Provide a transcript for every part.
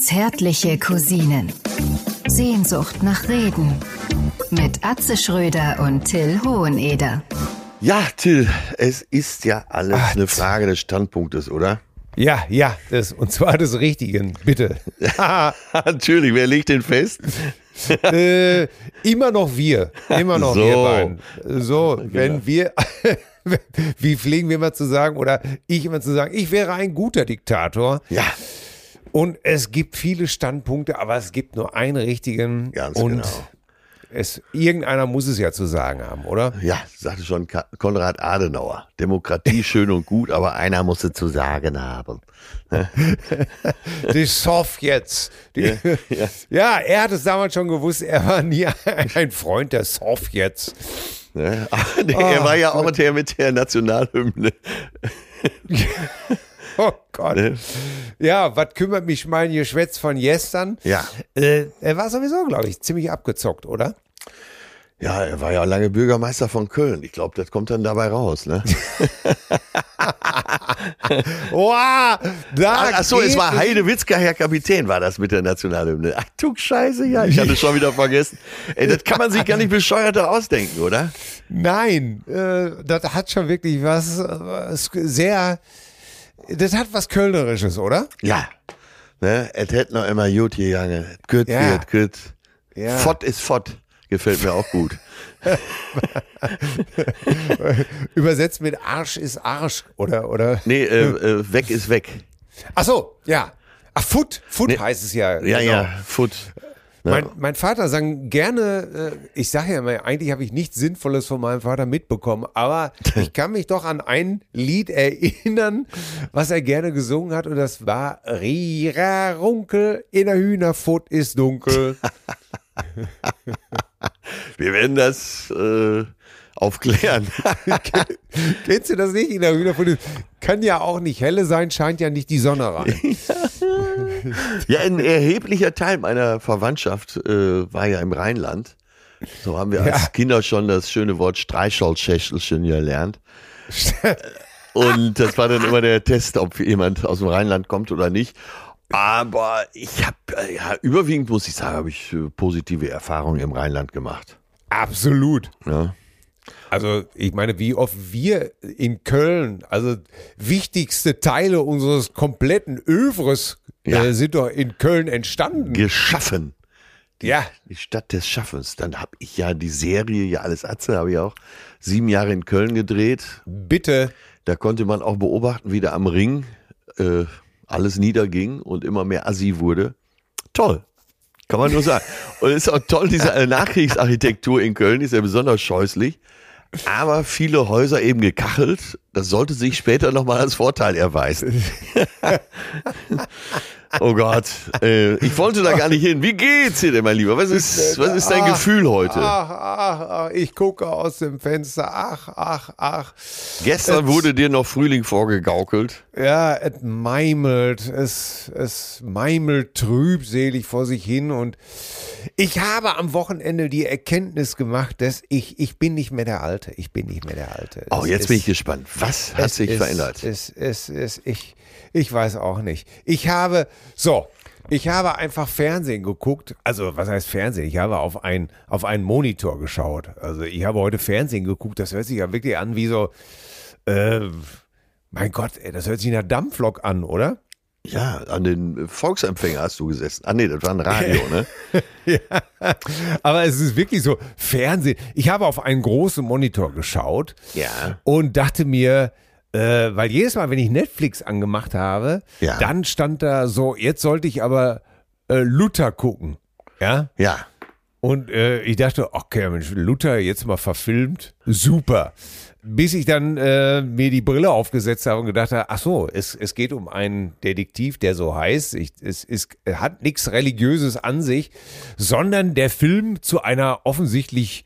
Zärtliche Cousinen. Sehnsucht nach Reden. Mit Atze Schröder und Till Hoheneder. Ja, Till, es ist ja alles Ach, eine Frage des Standpunktes, oder? Ja, ja, das, und zwar des Richtigen, bitte. Natürlich, wer legt den fest? äh, immer noch wir. Immer noch so. wir beiden. So, genau. wenn wir. wie pflegen wir immer zu sagen, oder ich immer zu sagen, ich wäre ein guter Diktator. Ja. Und es gibt viele Standpunkte, aber es gibt nur einen richtigen. Ganz und genau. Es, irgendeiner muss es ja zu sagen haben, oder? Ja, sagte schon Konrad Adenauer. Demokratie schön und gut, aber einer muss es zu sagen haben. die Sowjets. Die, ja, ja. ja, er hat es damals schon gewusst, er war nie ein Freund der Sowjets. Ne? er oh, war ja auch der mit der Nationalhymne. Oh Gott. Ne? Ja, was kümmert mich mein Geschwätz von gestern? Ja. Äh, er war sowieso, glaube ich, ziemlich abgezockt, oder? Ja, er war ja lange Bürgermeister von Köln. Ich glaube, das kommt dann dabei raus, ne? wow, da Ach so, es war Heide Witzka, Herr Kapitän, war das mit der Nationalhymne. Ach du Scheiße, ja, ich hatte schon wieder vergessen. Ey, das kann man sich gar nicht bescheuerter ausdenken, oder? Nein, äh, das hat schon wirklich was, was sehr, das hat was Kölnerisches, oder? Ja. Ne? Es hätte noch immer gut gegangen. Gut ja. wird gut. Ja. Fott ist Fott. Gefällt mir auch gut. Übersetzt mit Arsch ist Arsch, oder? oder? Nee, äh, äh, weg ist weg. Ach so, ja. Ach, Foot, Foot nee. heißt es ja. Ja, genau. ja, Foot. Mein, mein, Vater sang gerne, äh, ich sage ja immer, eigentlich habe ich nichts Sinnvolles von meinem Vater mitbekommen, aber ich kann mich doch an ein Lied erinnern, was er gerne gesungen hat und das war Rira Runkel, in der Hühnerfutt ist dunkel. Wir werden das äh, aufklären. Kennst du das nicht in der? Kann ja auch nicht helle sein, scheint ja nicht die Sonne rein. ja, ein erheblicher Teil meiner Verwandtschaft äh, war ja im Rheinland. So haben wir ja. als Kinder schon das schöne Wort Streichholzschächtelchen gelernt. Und das war dann immer der Test, ob jemand aus dem Rheinland kommt oder nicht. Aber ich habe, äh, ja, überwiegend muss ich sagen, habe ich äh, positive Erfahrungen im Rheinland gemacht. Absolut. Ja. Also ich meine, wie oft wir in Köln, also wichtigste Teile unseres kompletten Övres ja. äh, sind doch in Köln entstanden. Geschaffen. Die, ja. Die Stadt des Schaffens. Dann habe ich ja die Serie, ja alles Atze, habe ich auch sieben Jahre in Köln gedreht. Bitte. Da konnte man auch beobachten, wie da am Ring äh, alles niederging und immer mehr Assi wurde. Toll. Kann man nur sagen. Und es ist auch toll, diese Nachkriegsarchitektur in Köln ist ja besonders scheußlich. Aber viele Häuser eben gekachelt. Das sollte sich später nochmal als Vorteil erweisen. Oh Gott, äh, ich wollte da gar nicht hin. Wie geht's dir denn, mein Lieber? Was ist, was ist dein ach, Gefühl heute? Ach, ach, ach, ich gucke aus dem Fenster. Ach, ach, ach. Gestern es, wurde dir noch Frühling vorgegaukelt. Ja, es meimelt, es, es meimelt trübselig vor sich hin und ich habe am Wochenende die Erkenntnis gemacht, dass ich, ich bin nicht mehr der Alte. Ich bin nicht mehr der Alte. Oh, jetzt es, bin ich gespannt. Was hat sich ist, verändert? Es, es, es, ich, ich weiß auch nicht. Ich habe, so, ich habe einfach Fernsehen geguckt. Also, was heißt Fernsehen? Ich habe auf, ein, auf einen Monitor geschaut. Also, ich habe heute Fernsehen geguckt. Das hört sich ja wirklich an wie so, äh, mein Gott, ey, das hört sich nach Dampflok an, oder? Ja, an den Volksempfänger hast du gesessen. Ah, nee, das war ein Radio, ne? ja, aber es ist wirklich so, Fernsehen. Ich habe auf einen großen Monitor geschaut. Ja. Und dachte mir, äh, weil jedes Mal, wenn ich Netflix angemacht habe, ja. dann stand da so, jetzt sollte ich aber äh, Luther gucken. Ja? Ja. Und äh, ich dachte, okay, Mensch, Luther jetzt mal verfilmt, super. Bis ich dann äh, mir die Brille aufgesetzt habe und gedacht habe, ach so, es, es geht um einen Detektiv, der so heißt. Ich, es, es hat nichts Religiöses an sich, sondern der Film zu einer offensichtlich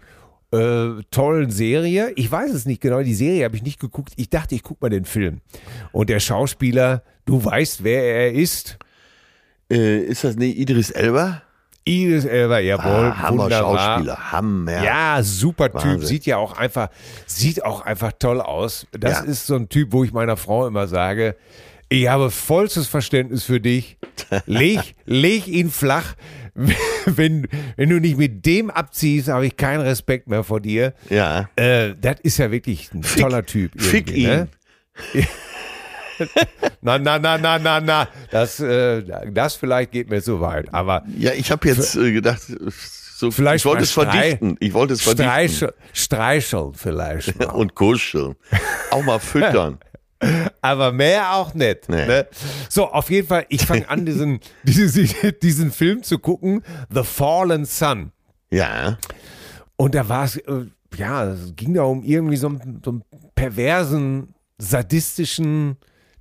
äh, tollen Serie. Ich weiß es nicht genau, die Serie habe ich nicht geguckt. Ich dachte, ich gucke mal den Film. Und der Schauspieler, du weißt, wer er ist. Äh, ist das nicht Idris Elba? Idris Elba, jawohl. Ah, Hammer wunderbar. Schauspieler, Hammer. Ja, super Typ. Wahnsinn. Sieht ja auch einfach, sieht auch einfach toll aus. Das ja. ist so ein Typ, wo ich meiner Frau immer sage, Ich habe vollstes Verständnis für dich. Leg, leg ihn flach. Wenn, wenn du nicht mit dem abziehst, habe ich keinen Respekt mehr vor dir. Ja. Äh, das ist ja wirklich ein Fick- toller Typ. Fick irgendwie, ihn. Ne? na, na, na, na, na, na. Das, äh, das vielleicht geht mir zu weit. Aber Ja, ich habe jetzt äh, gedacht, so, Vielleicht ich wollte es verdichten. Ich wollte es verdichten. Streichel, streicheln vielleicht. Mal. Und kuscheln. Auch mal füttern. Aber mehr auch nicht. Nee. Ne? So, auf jeden Fall, ich fange an, diesen, diesen, diesen Film zu gucken, The Fallen Sun. Ja. Und da war es, äh, ja, es ging da um irgendwie so einen, so einen perversen, sadistischen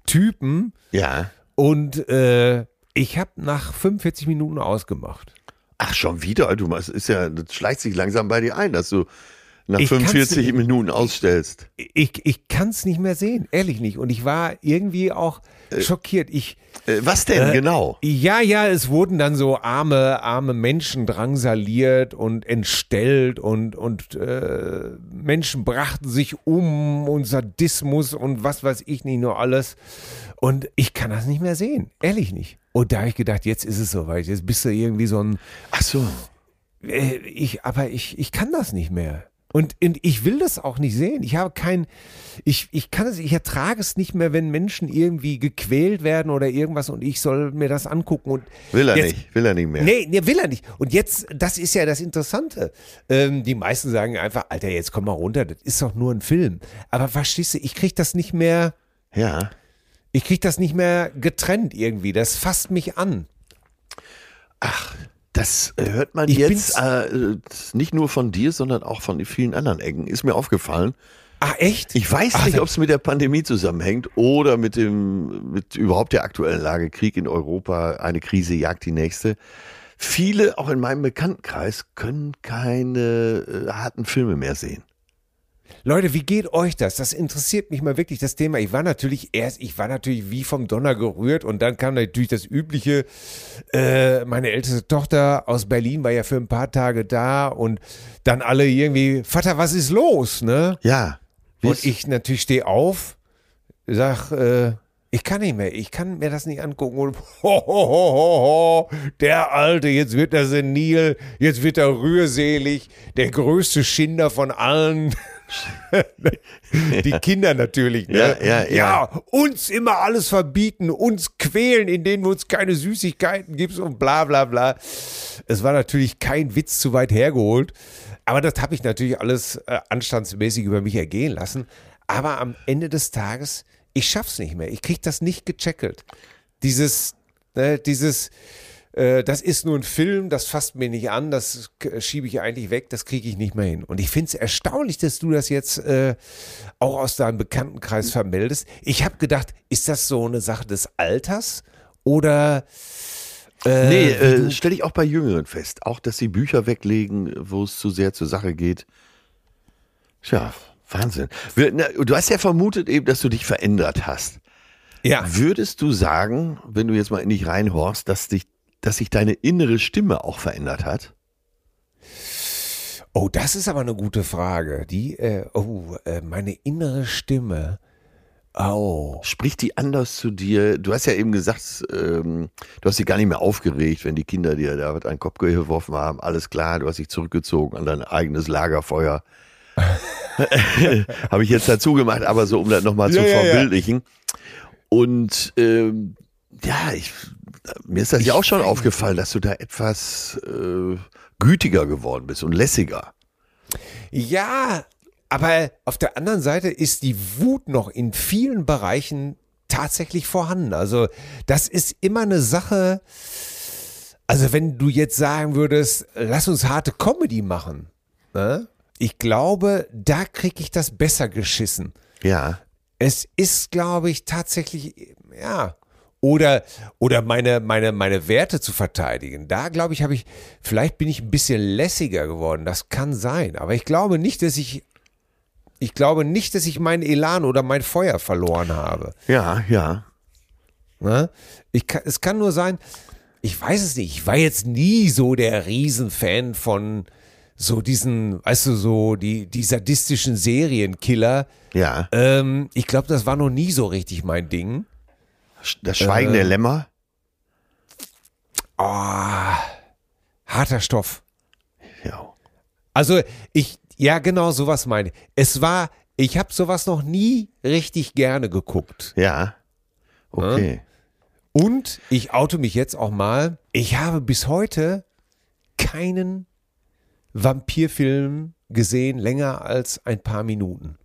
Typen. Ja. Und äh, ich habe nach 45 Minuten ausgemacht. Ach, schon wieder? Du, es ist ja, das schleicht sich langsam bei dir ein, dass du nach Ich kann's 45 nicht- Minuten ausstellst. Ich, ich kann es nicht mehr sehen, ehrlich nicht. Und ich war irgendwie auch schockiert. Ich, Äh, was denn Äh, genau? Ja, ja, es wurden dann so arme, arme Menschen drangsaliert und entstellt und, und äh, Menschen brachten sich um und Sadismus und was weiß ich nicht nur alles. Und ich kann das nicht mehr sehen, ehrlich nicht. Und da habe ich gedacht, jetzt ist es soweit. Jetzt bist du irgendwie so ein, Ach so. äh, ich, aber ich, ich kann das nicht mehr. Und, und ich will das auch nicht sehen. Ich habe kein, ich, ich kann es, ich ertrage es nicht mehr, wenn Menschen irgendwie gequält werden oder irgendwas und ich soll mir das angucken und Will er jetzt, nicht, will er nicht mehr. Nee, nee, will er nicht. Und jetzt, das ist ja das Interessante. Ähm, die meisten sagen einfach, Alter, jetzt komm mal runter, das ist doch nur ein Film. Aber verstehst du, ich krieg das nicht mehr, Ja. ich krieg das nicht mehr getrennt irgendwie. Das fasst mich an. Das äh, hört man Ich jetzt äh, nicht nur von dir, sondern auch von vielen anderen Ecken. Ist mir aufgefallen. Ah, echt? Ich weiß Ach, nicht, ob es mit der Pandemie zusammenhängt oder mit dem, mit überhaupt der aktuellen Lage. Krieg in Europa, eine Krise jagt die nächste. Viele, auch in meinem Bekanntenkreis, können keine äh, harten Filme mehr sehen. Leute, wie geht euch das? Das interessiert mich mal wirklich, das Thema. Ich war natürlich erst, ich war natürlich wie vom Donner gerührt und dann kam natürlich das Übliche. Äh, meine älteste Tochter aus Berlin war ja für ein paar Tage da und dann alle irgendwie, Vater, was ist los, ne? Ja. Und ich natürlich stehe auf, sag, äh, ich kann nicht mehr, ich kann mir das nicht angucken. Und ho, ho, ho, ho, ho, der Alte, jetzt wird er senil, jetzt wird er rührselig, der größte Schinder von allen. Die Kinder natürlich, ne? Ja, ja, ja. uns immer alles verbieten, uns quälen, indem du uns keine Süßigkeiten gibst und bla bla bla. Es war natürlich kein Witz zu weit hergeholt, aber das habe ich natürlich alles äh, anstandsmäßig über mich ergehen lassen. Aber am Ende des Tages, ich schaff's nicht mehr. Ich krieg das nicht gecheckelt. Dieses, ne, dieses, äh, das ist nur ein Film, das fasst mir nicht an, das schiebe ich eigentlich weg, das kriege ich nicht mehr hin. Und ich finde es erstaunlich, dass du das jetzt äh, auch aus deinem Bekanntenkreis vermeldest. Ich habe gedacht, ist das so eine Sache des Alters oder äh, Nee, äh, stelle ich auch bei Jüngeren fest. Auch, dass sie Bücher weglegen, wo es zu sehr zur Sache geht. Tja, Wahnsinn. Du hast ja vermutet eben, dass du dich verändert hast. ja. Würdest du sagen, wenn du jetzt mal in dich reinhorst, dass dich, dass sich deine innere Stimme auch verändert hat? Oh, das ist aber eine gute Frage. Die, äh, oh, äh, meine innere Stimme. Oh. Spricht die anders zu dir? Du hast ja eben gesagt, ähm, du hast dich gar nicht mehr aufgeregt, wenn die Kinder dir da was an den Kopf geworfen haben. Alles klar, du hast dich zurückgezogen an dein eigenes Lagerfeuer. Habe ich jetzt dazu gemacht, aber so, um das nochmal zu Ja, ja, ja. verbildlichen. Und ähm, ja, ich, mir ist das ja auch schon aufgefallen, dass du da etwas äh, gütiger geworden bist und lässiger. Ja, aber auf der anderen Seite ist die Wut noch in vielen Bereichen tatsächlich vorhanden. Also das ist immer eine Sache. Also wenn du jetzt sagen würdest, lass uns harte Comedy machen, ne? ich glaube, da kriege ich das besser geschissen. Ja. Es ist, glaube ich, tatsächlich, ja. Oder, oder meine, meine, meine Werte zu verteidigen. Da, glaube ich, habe ich, vielleicht bin ich ein bisschen lässiger geworden. Das kann sein. Aber ich glaube nicht, dass ich, ich glaube nicht, dass ich meinen Elan oder mein Feuer verloren habe. Ja, ja. Ne? Ich kann, es kann nur sein, ich weiß es nicht. Ich war jetzt nie so der Riesenfan von so diesen, weißt du, so die, die sadistischen Serienkiller. Ja. Ähm, ich glaube, das war noch nie so richtig mein Ding. Das Schweigen der Lämmer. Oh, harter Stoff. Ja. Also ich, ja genau, sowas meine ich. Es war, ich habe sowas noch nie richtig gerne geguckt. Ja. Okay. Und ich oute mich jetzt auch mal, ich habe bis heute keinen Vampirfilm gesehen, länger als ein paar Minuten.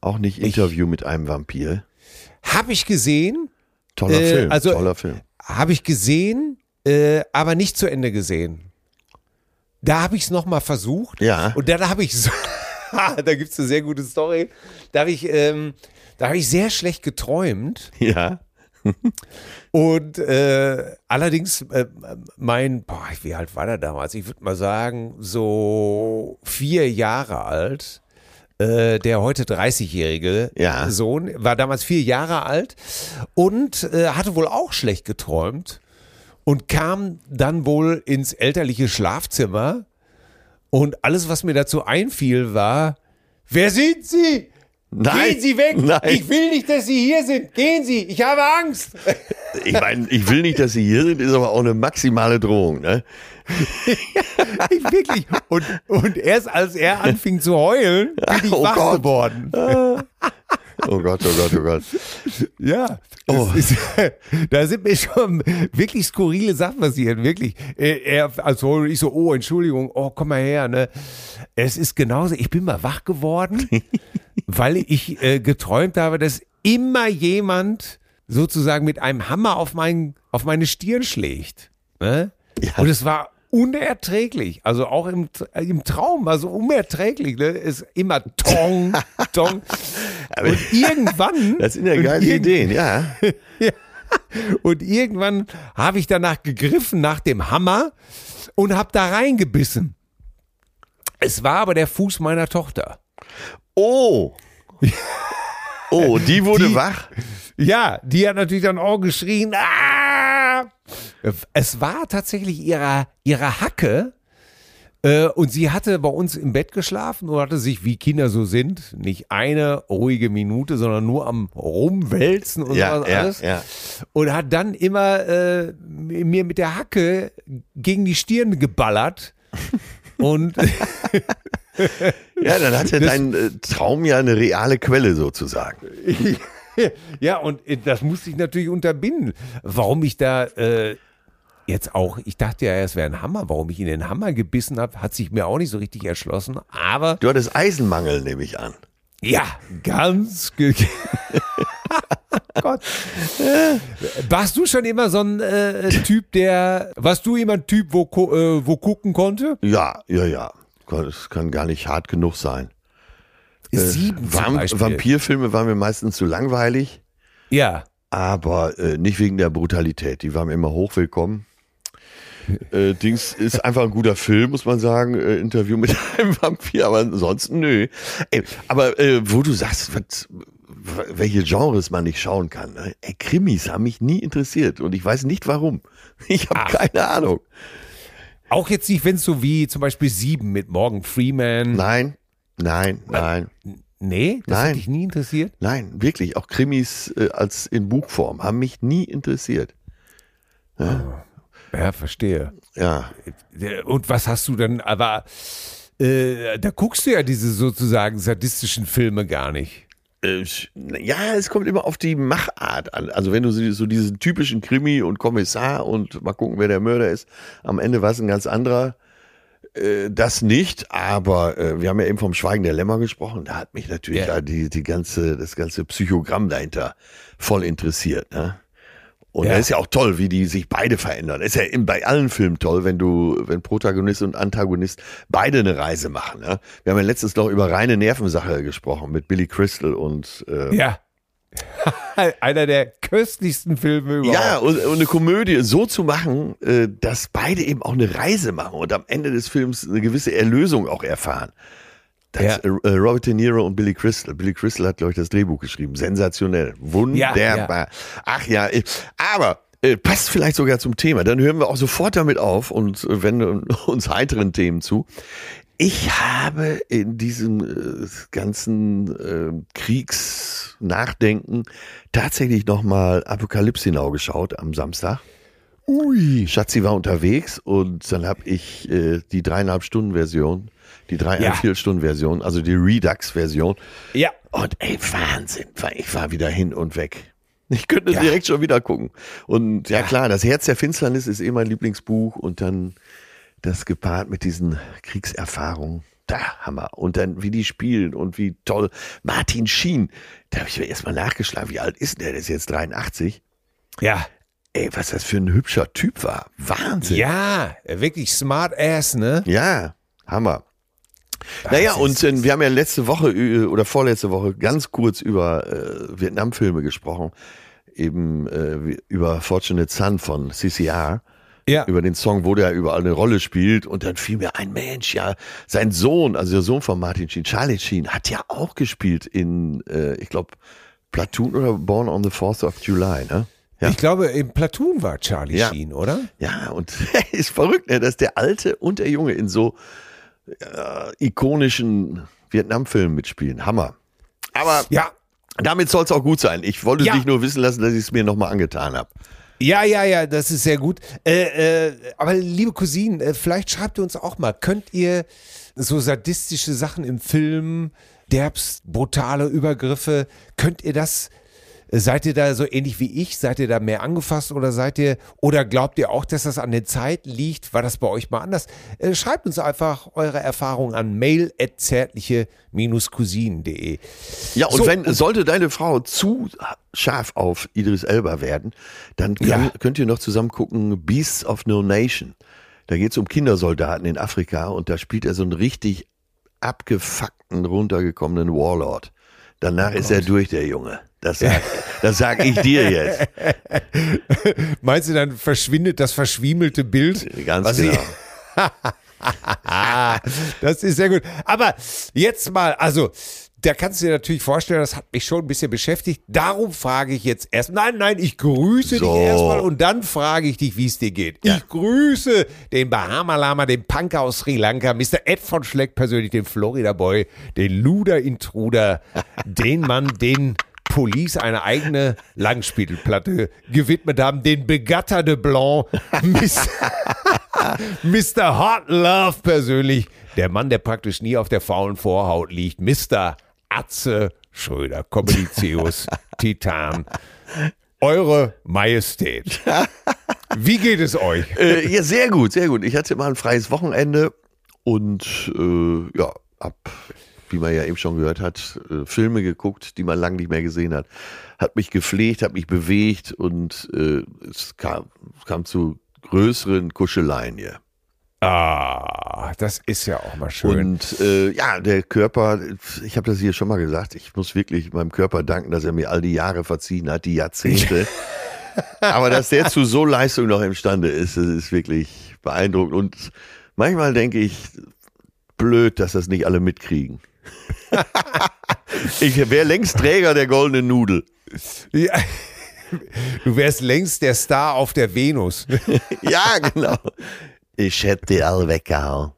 Auch nicht Interview mit einem Vampir. Habe ich gesehen, Toller Äh, Film. also- toller Film. habe ich gesehen, äh, aber nicht zu Ende gesehen. Da habe ich es nochmal versucht. Ja. Und dann habe ich so, da gibt es eine sehr gute Story. Da habe ich, ähm, da habe ich sehr schlecht geträumt. Ja. Und äh, allerdings, äh, mein, boah, wie alt war der damals? Ich würde mal sagen, so vier Jahre alt. Äh, der heute 30-jährige Ja. Sohn war damals vier Jahre alt und äh, hatte wohl auch schlecht geträumt und kam dann wohl ins elterliche Schlafzimmer und alles, was mir dazu einfiel, war, wer sind Sie? Nein. Gehen Sie weg! Nein. Ich will nicht, dass Sie hier sind! Gehen Sie! Ich habe Angst! Ich meine, ich will nicht, dass Sie hier sind, ist aber auch eine maximale Drohung. Ne? Ich wirklich. Und, und erst als er anfing zu heulen, bin ich Oh wach Gott. geworden. Oh Gott, oh Gott, oh Gott. Ja. Oh. Ist, da sind mir schon wirklich skurrile Sachen passiert. Wirklich. Er, als heult und ich so, oh, Entschuldigung, oh, komm mal her. Ne? Es ist genauso. Ich bin mal wach geworden, weil ich äh, geträumt habe, dass immer jemand sozusagen mit einem Hammer auf, mein, auf meine Stirn schlägt. Ne? Ja. Und es war unerträglich. Also auch im, im Traum war so unerträglich. Ne? Es ist immer Tong, Tong. Und irgendwann. Das sind ja geile Ideen, ja. Und irgendwann habe ich danach gegriffen nach dem Hammer und habe da reingebissen. Es war aber der Fuß meiner Tochter. Oh. Oh, die wurde Die- wach. Ja, die hat natürlich dann auch geschrien. Ah! Es war tatsächlich ihre, ihre Hacke. Äh, und sie hatte bei uns im Bett geschlafen und hatte sich, wie Kinder so sind, nicht eine ruhige Minute, sondern nur am Rumwälzen und Ja, sowas ja, alles. ja. Und hat dann immer äh, mir mit der Hacke gegen die Stirn geballert. und Ja, dann hatte Das- dein äh, Traum ja eine reale Quelle sozusagen. ja, und das musste ich natürlich unterbinden. Warum ich da äh, jetzt auch, ich dachte ja, es wäre ein Hammer, warum ich in den Hammer gebissen habe, hat sich mir auch nicht so richtig erschlossen. Aber Du hattest Eisenmangel, nehme ich an. ja, ganz. ge- Gott. Warst du schon immer so ein äh, Typ, der. Warst du immer ein Typ, wo, äh, wo gucken konnte? Ja, ja, ja. Das kann gar nicht hart genug sein. Sieben zum Vamp. Vampirfilme waren mir meistens zu langweilig, Ja. aber äh, nicht wegen der Brutalität. Die waren mir immer hochwillkommen. Äh, Dings ist einfach ein guter Film, muss man sagen. Äh, Interview mit einem Vampir, aber ansonsten nö. Ey, aber äh, wo du sagst, was, welche Genres man nicht schauen kann. Ne? Ey, Krimis haben mich nie interessiert und ich weiß nicht warum. Ich habe keine Ahnung. Auch jetzt nicht, wenn es so wie zum Beispiel Sieben mit Morgan Freeman. Nein, nein, nein, Nee, das Nein. hat dich nie interessiert. nein, wirklich. Auch Krimis äh, als in Buchform haben mich nie interessiert. Ja, verstehe. Ja, Und was hast du dann, aber äh, da guckst du ja diese sozusagen sadistischen Filme gar nicht. Äh, ja, es kommt immer auf die Machart an. Also wenn du so so diesen typischen Krimi und Kommissar und mal gucken, wer der Mörder ist, am Ende war es ein ganz anderer. Äh, Das nicht, aber äh, wir haben ja eben vom Schweigen der Lämmer gesprochen. Da hat mich natürlich Ja. da die, die ganze, das ganze Psychogramm dahinter voll interessiert. Ne? Und Ja. das ist ja auch toll, wie die sich beide verändern. Das ist ja bei allen Filmen toll, wenn du, wenn Protagonist und Antagonist beide eine Reise machen. Ne? Wir haben ja letztens noch über reine Nervensache gesprochen mit Billy Crystal und äh, Ja. Einer der köstlichsten Filme überhaupt. Ja, und, und eine Komödie so zu machen, äh, dass beide eben auch eine Reise machen und am Ende des Films eine gewisse Erlösung auch erfahren. Das, Ja. äh, Robert De Niro und Billy Crystal. Billy Crystal hat, glaube ich, das Drehbuch geschrieben. Sensationell. Wunderbar. Ach ja, äh, aber äh, passt vielleicht sogar zum Thema. Dann hören wir auch sofort damit auf und äh, wenden uns heiteren Themen zu. Ich habe in diesem äh, ganzen äh, Kriegs, Nachdenken tatsächlich nochmal Apokalypse Now geschaut am Samstag. Ui. Schatzi war unterwegs und dann habe ich äh, die dreieinhalb Stunden Version, die dreieinhalb Ja. Stunden Version, also die Redux-Version. Ja. Und ey, Wahnsinn, ich war wieder hin und weg. Ich könnte Ja. direkt schon wieder gucken. Und ja, klar, das Herz der Finsternis ist eh mein Lieblingsbuch und dann das gepaart mit diesen Kriegserfahrungen. Da, Hammer. Und dann, wie die spielen und wie toll. Martin Schien, da habe ich mir erstmal nachgeschlagen, wie alt ist der? Der ist jetzt 83. Ja. Ey, was das für ein hübscher Typ war. Wahnsinn. Ja, wirklich smart ass, ne? Ja, Hammer. Naja, und äh, wir haben ja letzte Woche äh, oder vorletzte Woche ganz kurz über äh, Vietnam-Filme gesprochen. Eben äh, über Fortunate Son von CCR. Ja. Über den Song, wo der überall eine Rolle spielt. Und dann fiel mir ein Mensch, ja, sein Sohn, also der Sohn von Martin Sheen, Charlie Sheen, hat ja auch gespielt in, äh, ich glaube, Platoon oder Born on the 4th of July, ne? Ja. Ich glaube, im Platoon war Charlie Ja. Sheen, oder? Ja, und ist verrückt, ne, dass der Alte und der Junge in so äh, ikonischen Vietnam-Filmen mitspielen. Hammer. Aber Ja. damit soll es auch gut sein. Ich wollte Ja. dich nur wissen lassen, dass ich es mir nochmal angetan habe. Ja, ja, ja, das ist sehr gut. Äh, äh, aber liebe Cousinen, äh, vielleicht schreibt ihr uns auch mal, könnt ihr so sadistische Sachen im Film, derbst, brutale Übergriffe, könnt ihr das, seid ihr da so ähnlich wie ich, seid ihr da mehr angefasst oder seid ihr, oder glaubt ihr auch, dass das an den Zeiten liegt? War das bei euch mal anders? Äh, schreibt uns einfach eure Erfahrungen an mail cousinen.de. Ja, und So, wenn sollte deine Frau zu scharf auf Idris Elba werden, dann kann, Ja. könnt ihr noch zusammen gucken Beasts of No Nation. Da geht es um Kindersoldaten in Afrika und da spielt er so einen richtig abgefuckten, runtergekommenen Warlord. Danach ist er durch, der Junge. Das sag, das sag ich dir jetzt. Meinst du, dann verschwindet das verschwiemelte Bild? Ganz genau. Das ist sehr gut. Aber jetzt mal, also, da kannst du dir natürlich vorstellen, das hat mich schon ein bisschen beschäftigt. Darum frage ich jetzt erst. Nein, nein, ich grüße So. dich erstmal und dann frage ich dich, wie es dir geht. Ja. Ich grüße den Bahama Lama, den Punker aus Sri Lanka, Mr. Ed von Schleck persönlich, den Florida Boy, den Luder Intruder, den Mann, den Police eine eigene Langspiegelplatte gewidmet haben, den Begatter de Blanc, Mr. Mr. Hot Love persönlich, der Mann, der praktisch nie auf der faulen Vorhaut liegt, Mr. Atze Schröder, Komedizius, Titan, Eure Majestät. Wie geht es euch? Äh, ja, sehr gut, sehr gut. Ich hatte mal ein freies Wochenende und äh, ja, hab, wie man ja eben schon gehört hat, äh, Filme geguckt, die man lange nicht mehr gesehen hat. Hat mich gepflegt, hat mich bewegt und äh, es kam, kam zu größeren Kuscheleien hier. Ah, das ist ja auch mal schön. Und äh, ja, der Körper, ich habe das hier schon mal gesagt, ich muss wirklich meinem Körper danken, dass er mir all die Jahre verziehen hat, die Jahrzehnte. Aber dass der zu so Leistung noch imstande ist, das ist wirklich beeindruckend. Und manchmal denke ich, blöd, dass das nicht alle mitkriegen. ich wäre längst Träger der goldenen Nudel. Ja. Du wärst längst der Star auf der Venus. Ja, genau. Ich hätte die alle weggehauen.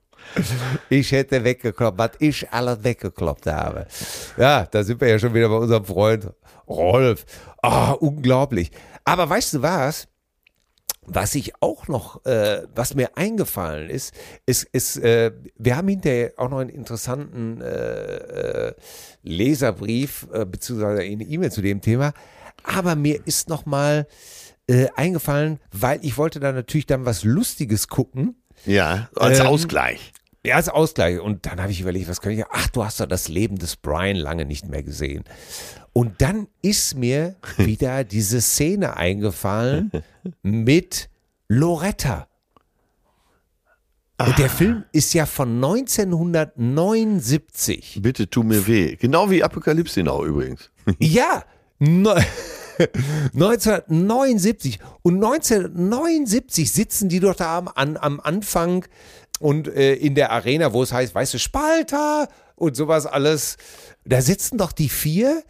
Ich hätte weggekloppt, was ich alles weggekloppt habe. Ja, da sind wir ja schon wieder bei unserem Freund Rolf. Ah, unglaublich. Aber weißt du was? Was ich auch noch, äh, was mir eingefallen ist, ist, ist äh, wir haben hinterher auch noch einen interessanten äh, äh, Leserbrief äh, beziehungsweise eine E-Mail zu dem Thema. Aber mir ist noch mal äh, eingefallen, weil ich wollte da natürlich dann was Lustiges gucken. Ja, als Ähm, Ausgleich. Ja, als Ausgleich. Und dann habe ich überlegt, was kann ich. Ach, du hast doch das Leben des Brian lange nicht mehr gesehen. Und dann ist mir wieder diese Szene eingefallen mit Loretta. Und der Film ist ja von 1979. Bitte tu mir weh. Genau wie Apokalypse Now übrigens. Ja, ne- 1979. Und 1979 sitzen die doch da am, am Anfang und äh, in der Arena, wo es heißt, weißt du, Spalter und sowas alles. Da sitzen doch die vier,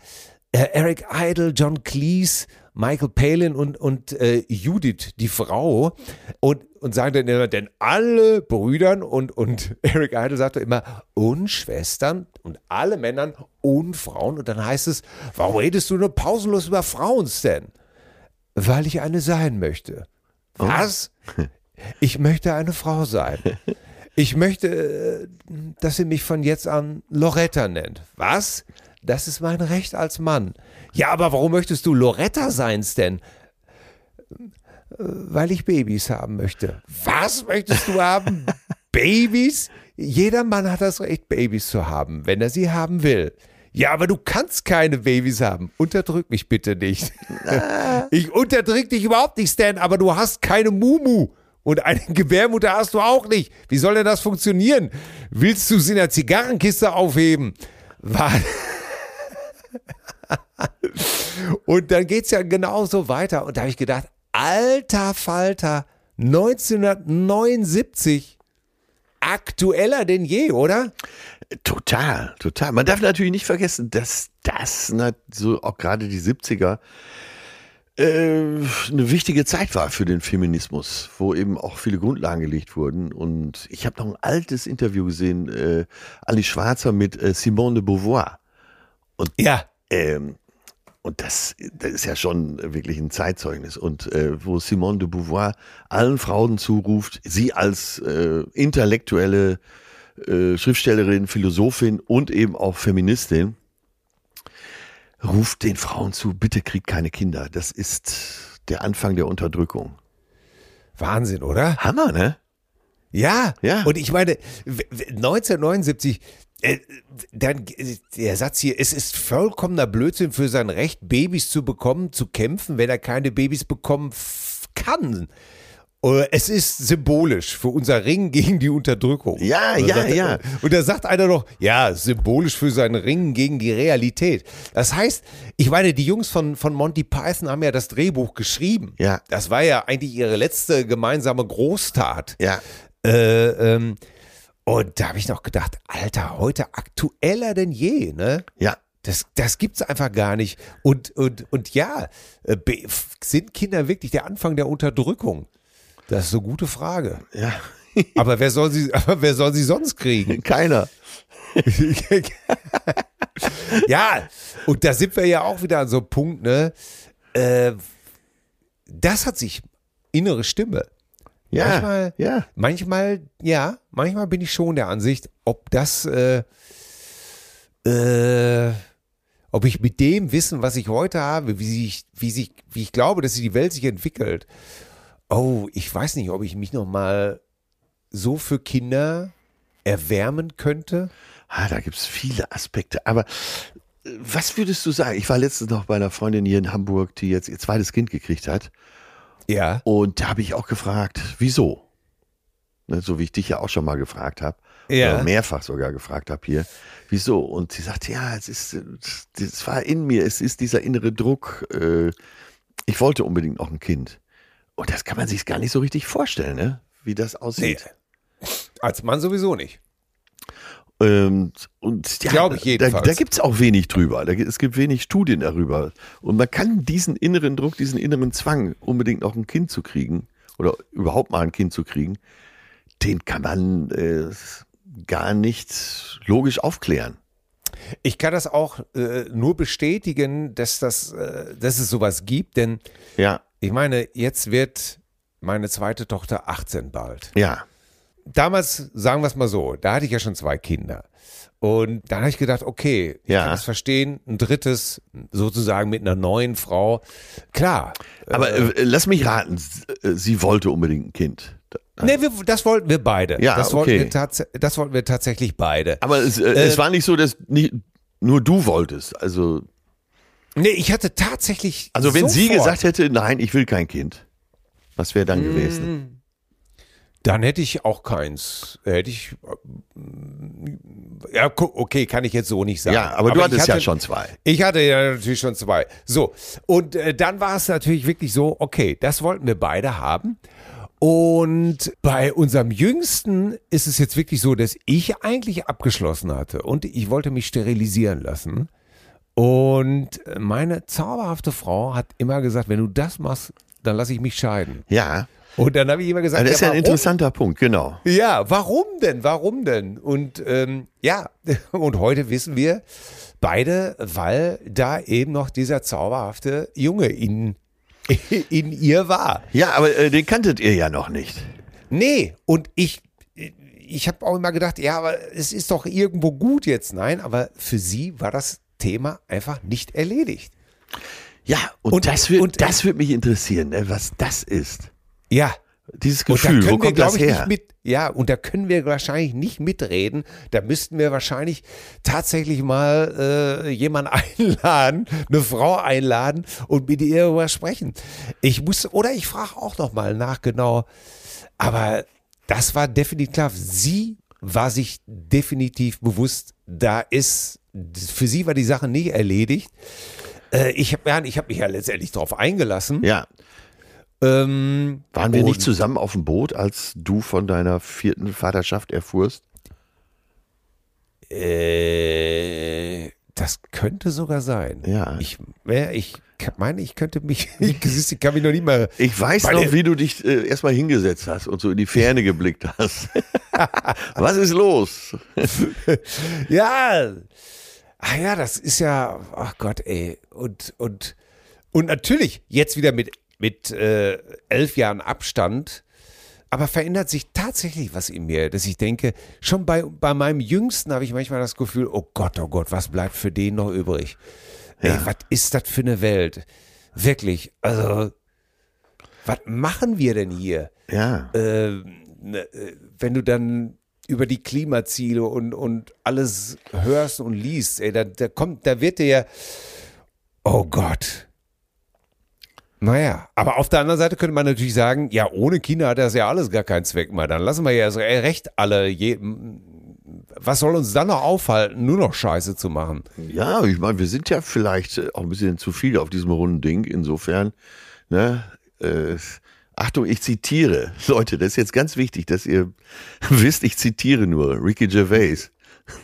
Eric Idle, John Cleese Michael Palin und, und äh, Judith, die Frau, und, und sagen dann immer, denn alle Brüdern und, und Eric Idle sagte immer, und Schwestern und alle Männern und Frauen. Und dann heißt es, warum redest du nur pausenlos über Frauen, Stan? Weil ich eine sein möchte. Was? Ich möchte eine Frau sein. Ich möchte, äh, dass sie mich von jetzt an Loretta nennt. Was? Das ist mein Recht als Mann. Ja, aber warum möchtest du Loretta sein, Stan? Weil ich Babys haben möchte. Was möchtest du haben? Babys? Jeder Mann hat das Recht, Babys zu haben, wenn er sie haben will. Ja, aber du kannst keine Babys haben. Unterdrück mich bitte nicht. Ich unterdrück dich überhaupt nicht, Stan, aber du hast keine Mumu. Und eine Gebärmutter hast du auch nicht. Wie soll denn das funktionieren? Willst du sie in der Zigarrenkiste aufheben? War und dann geht es ja genauso weiter. Und da habe ich gedacht, alter Falter, 1979, aktueller denn je, oder? Total, total. Man darf natürlich nicht vergessen, dass das so auch gerade die 70er äh, eine wichtige Zeit war für den Feminismus, wo eben auch viele Grundlagen gelegt wurden. Und ich habe noch ein altes Interview gesehen, äh, Alice Schwarzer mit äh, Simone de Beauvoir. Und ja. Ähm, und das, das ist ja schon wirklich ein Zeitzeugnis. Und äh, wo Simone de Beauvoir allen Frauen zuruft, sie als äh, intellektuelle äh, Schriftstellerin, Philosophin und eben auch Feministin, ruft den Frauen zu, bitte kriegt keine Kinder. Das ist der Anfang der Unterdrückung. Wahnsinn, oder? Hammer, ne? Ja, ja. Und ich meine, 1979, äh, dann der Satz hier, es ist vollkommener Blödsinn für sein Recht, Babys zu bekommen, zu kämpfen, wenn er keine Babys bekommen kann. Äh, es ist symbolisch für unser Ringen gegen die Unterdrückung. Ja, ja, sagt, ja. Und da sagt einer noch, ja, symbolisch für sein Ringen gegen die Realität. Das heißt, ich meine, die Jungs von, von Monty Python haben ja das Drehbuch geschrieben. Ja. Das war ja eigentlich ihre letzte gemeinsame Großtat. Ja. Äh, ähm, und da habe ich noch gedacht, Alter, heute aktueller denn je, ne? Ja. Das, das gibt's einfach gar nicht. Und, und, und ja, äh, sind Kinder wirklich der Anfang der Unterdrückung? Das ist eine gute Frage. Ja. aber wer soll sie, aber wer soll sie sonst kriegen? Keiner. ja, und da sind wir ja auch wieder an so einem Punkt, ne? Äh, das hat sich innere Stimme. Ja, manchmal, ja. Manchmal, ja, manchmal bin ich schon der Ansicht, ob das, äh, äh, ob ich mit dem Wissen, was ich heute habe, wie sich, wie sich, wie ich glaube, dass sich die Welt sich entwickelt, oh, ich weiß nicht, ob ich mich noch mal so für Kinder erwärmen könnte. Ah, da gibt es viele Aspekte. Aber äh, was würdest du sagen? Ich war letztens noch bei einer Freundin hier in Hamburg, die jetzt ihr zweites Kind gekriegt hat. Ja. Und da habe ich auch gefragt, wieso? Ne, so wie ich dich ja auch schon mal gefragt habe. Ja. Mehrfach sogar gefragt habe hier. Wieso? Und sie sagt, ja, es ist, es war in mir, es ist dieser innere Druck. Äh, ich wollte unbedingt noch ein Kind. Und das kann man sich gar nicht so richtig vorstellen, ne? wie das aussieht. Nee. Als Mann sowieso nicht. Ähm, und ja, Glaube ich jedenfalls. Da, da gibt es auch wenig drüber. Da, es gibt wenig Studien darüber. Und man kann diesen inneren Druck, diesen inneren Zwang, unbedingt noch ein Kind zu kriegen oder überhaupt mal ein Kind zu kriegen, den kann man äh, gar nicht logisch aufklären. Ich kann das auch äh, nur bestätigen, dass, das, äh, dass es sowas gibt, denn ja. ich meine, jetzt wird meine zweite Tochter 18 bald. Ja damals, sagen wir es mal so, da hatte ich ja schon zwei Kinder. Und dann habe ich gedacht, okay, ich ja. kann das verstehen, ein drittes sozusagen mit einer neuen Frau. Klar. Aber äh, lass mich raten, äh, sie wollte unbedingt ein Kind. Nee, wir, das wollten wir beide. Ja, das, okay. wollten wir das wollten wir tatsächlich beide. Aber es, äh, es war nicht so, dass nicht nur du wolltest. Also. Nee, ich hatte tatsächlich. Also, wenn sofort, sie gesagt hätte, nein, ich will kein Kind, was wäre dann Mm. gewesen? Dann hätte ich auch keins. Hätte ich. Ja, okay, kann ich jetzt so nicht sagen. Ja, aber, du ich hattest hatte, ja schon zwei. Ich hatte ja natürlich schon zwei. So, und äh, dann war es natürlich wirklich so, okay, das wollten wir beide haben. Und bei unserem Jüngsten ist es jetzt wirklich so, dass ich eigentlich abgeschlossen hatte und ich wollte mich sterilisieren lassen. Und meine zauberhafte Frau hat immer gesagt, wenn du das machst, dann lasse ich mich scheiden. Ja. Und dann habe ich immer gesagt, Also das ist ja ein interessanter Punkt, genau. Ja, warum denn? Warum denn? Und ähm, ja, und heute wissen wir beide, weil da eben noch dieser zauberhafte Junge in, in ihr war. Ja, aber äh, den kanntet ihr ja noch nicht. Nee, und ich, ich habe auch immer gedacht, ja, aber es ist doch irgendwo gut jetzt. Nein, aber für sie war das Thema einfach nicht erledigt. Ja, und, Und- das, wird, und- das wird mich interessieren, ne, was das ist. Ja, Dieses Und da Gefühl, können wo wir, kommt glaub das ich, her? Nicht mit, ja, und da können wir wahrscheinlich nicht mitreden. Da müssten wir wahrscheinlich tatsächlich mal äh, jemanden einladen, eine Frau einladen und mit ihr darüber sprechen. Ich muss, oder ich frage auch noch mal nach genau. Aber das war definitiv klar. Sie war sich definitiv bewusst, da ist, für sie war die Sache nicht erledigt. Äh, ich habe ja, ich hab mich ja letztendlich darauf eingelassen. ja, Ähm, waren wir nicht zusammen auf dem Boot, als du von deiner vierten Vaterschaft erfuhrst? Äh, das könnte sogar sein. Ja. Ich, äh, ich meine, ich könnte mich, ich, kann mich noch nicht mal. Ich weiß noch, wie du dich äh, erstmal hingesetzt hast und so in die Ferne geblickt hast. was ist los? Ja. Ah ja, das ist ja, ach Gott, ey. Und, und, und natürlich jetzt wieder mit, mit äh, elf Jahren Abstand. Aber verändert sich tatsächlich was in mir, dass ich denke, schon bei, bei meinem Jüngsten habe ich manchmal das Gefühl, oh Gott, oh Gott, was bleibt für den noch übrig? Ey, was ist das für eine Welt? Wirklich, also, was machen wir denn hier? Ja. äh, ne, äh, wenn du dann über die Klimaziele und, und alles hörst und liest, ey, da, da kommt, da wird dir ja, oh Gott. Naja, aber auf der anderen Seite könnte man natürlich sagen, ja, ohne Kinder hat das ja alles gar keinen Zweck mehr. Dann lassen wir ja recht alle, je, was soll uns dann noch aufhalten, nur noch Scheiße zu machen? Ja, ich meine, wir sind ja vielleicht äh, auch ein bisschen zu viel auf diesem runden Ding. Insofern, ne, äh, Achtung, ich zitiere. Leute, das ist jetzt ganz wichtig, dass ihr wisst, ich zitiere nur Ricky Gervais.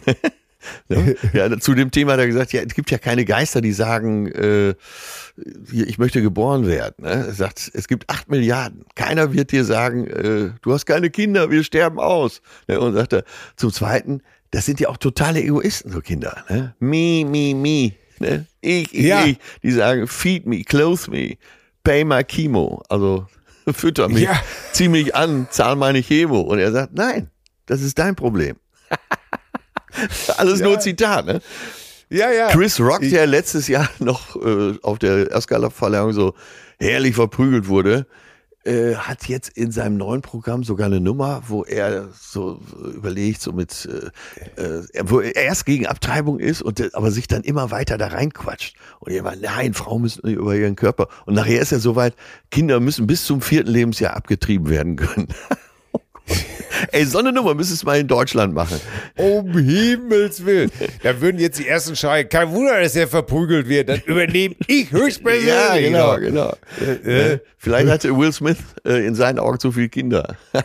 Ne? ja, zu dem Thema hat er gesagt, ja, es gibt ja keine Geister, die sagen, äh, ich möchte geboren werden. Ne? Er sagt, es gibt acht Milliarden. Keiner wird dir sagen, äh, du hast keine Kinder, wir sterben aus. Ne? Und sagt er, zum Zweiten, das sind ja auch totale Egoisten, so Kinder. Ne? Me, me, me. Ne? Ich, ich, Ja. ich. Die sagen, feed me, clothe me, pay my chemo. Also fütter mich, Ja. zieh mich an, zahl meine Chemo. Und er sagt, nein, das ist dein Problem. Alles nur Zitat, ne? Ja, ja. Chris Rock, der letztes Jahr noch äh, auf der Oscar-Verleihung so herrlich verprügelt wurde, äh, hat jetzt in seinem neuen Programm sogar eine Nummer, wo er so überlegt, so mit, äh, äh, wo er erst gegen Abtreibung ist und der, aber sich dann immer weiter da reinquatscht. Und er war, nein, Frauen müssen über ihren Körper. Und nachher ist er soweit, Kinder müssen bis zum vierten Lebensjahr abgetrieben werden können. Ey, so eine Nummer müsstest du mal in Deutschland machen. Um Himmels Willen. Da würden jetzt die ersten schreien. Kein Wunder, dass er verprügelt wird. Das übernehme ich höchstpersönlich. Ja, genau, genau. Äh, Vielleicht hatte Will Smith äh, in seinen Augen zu viele Kinder.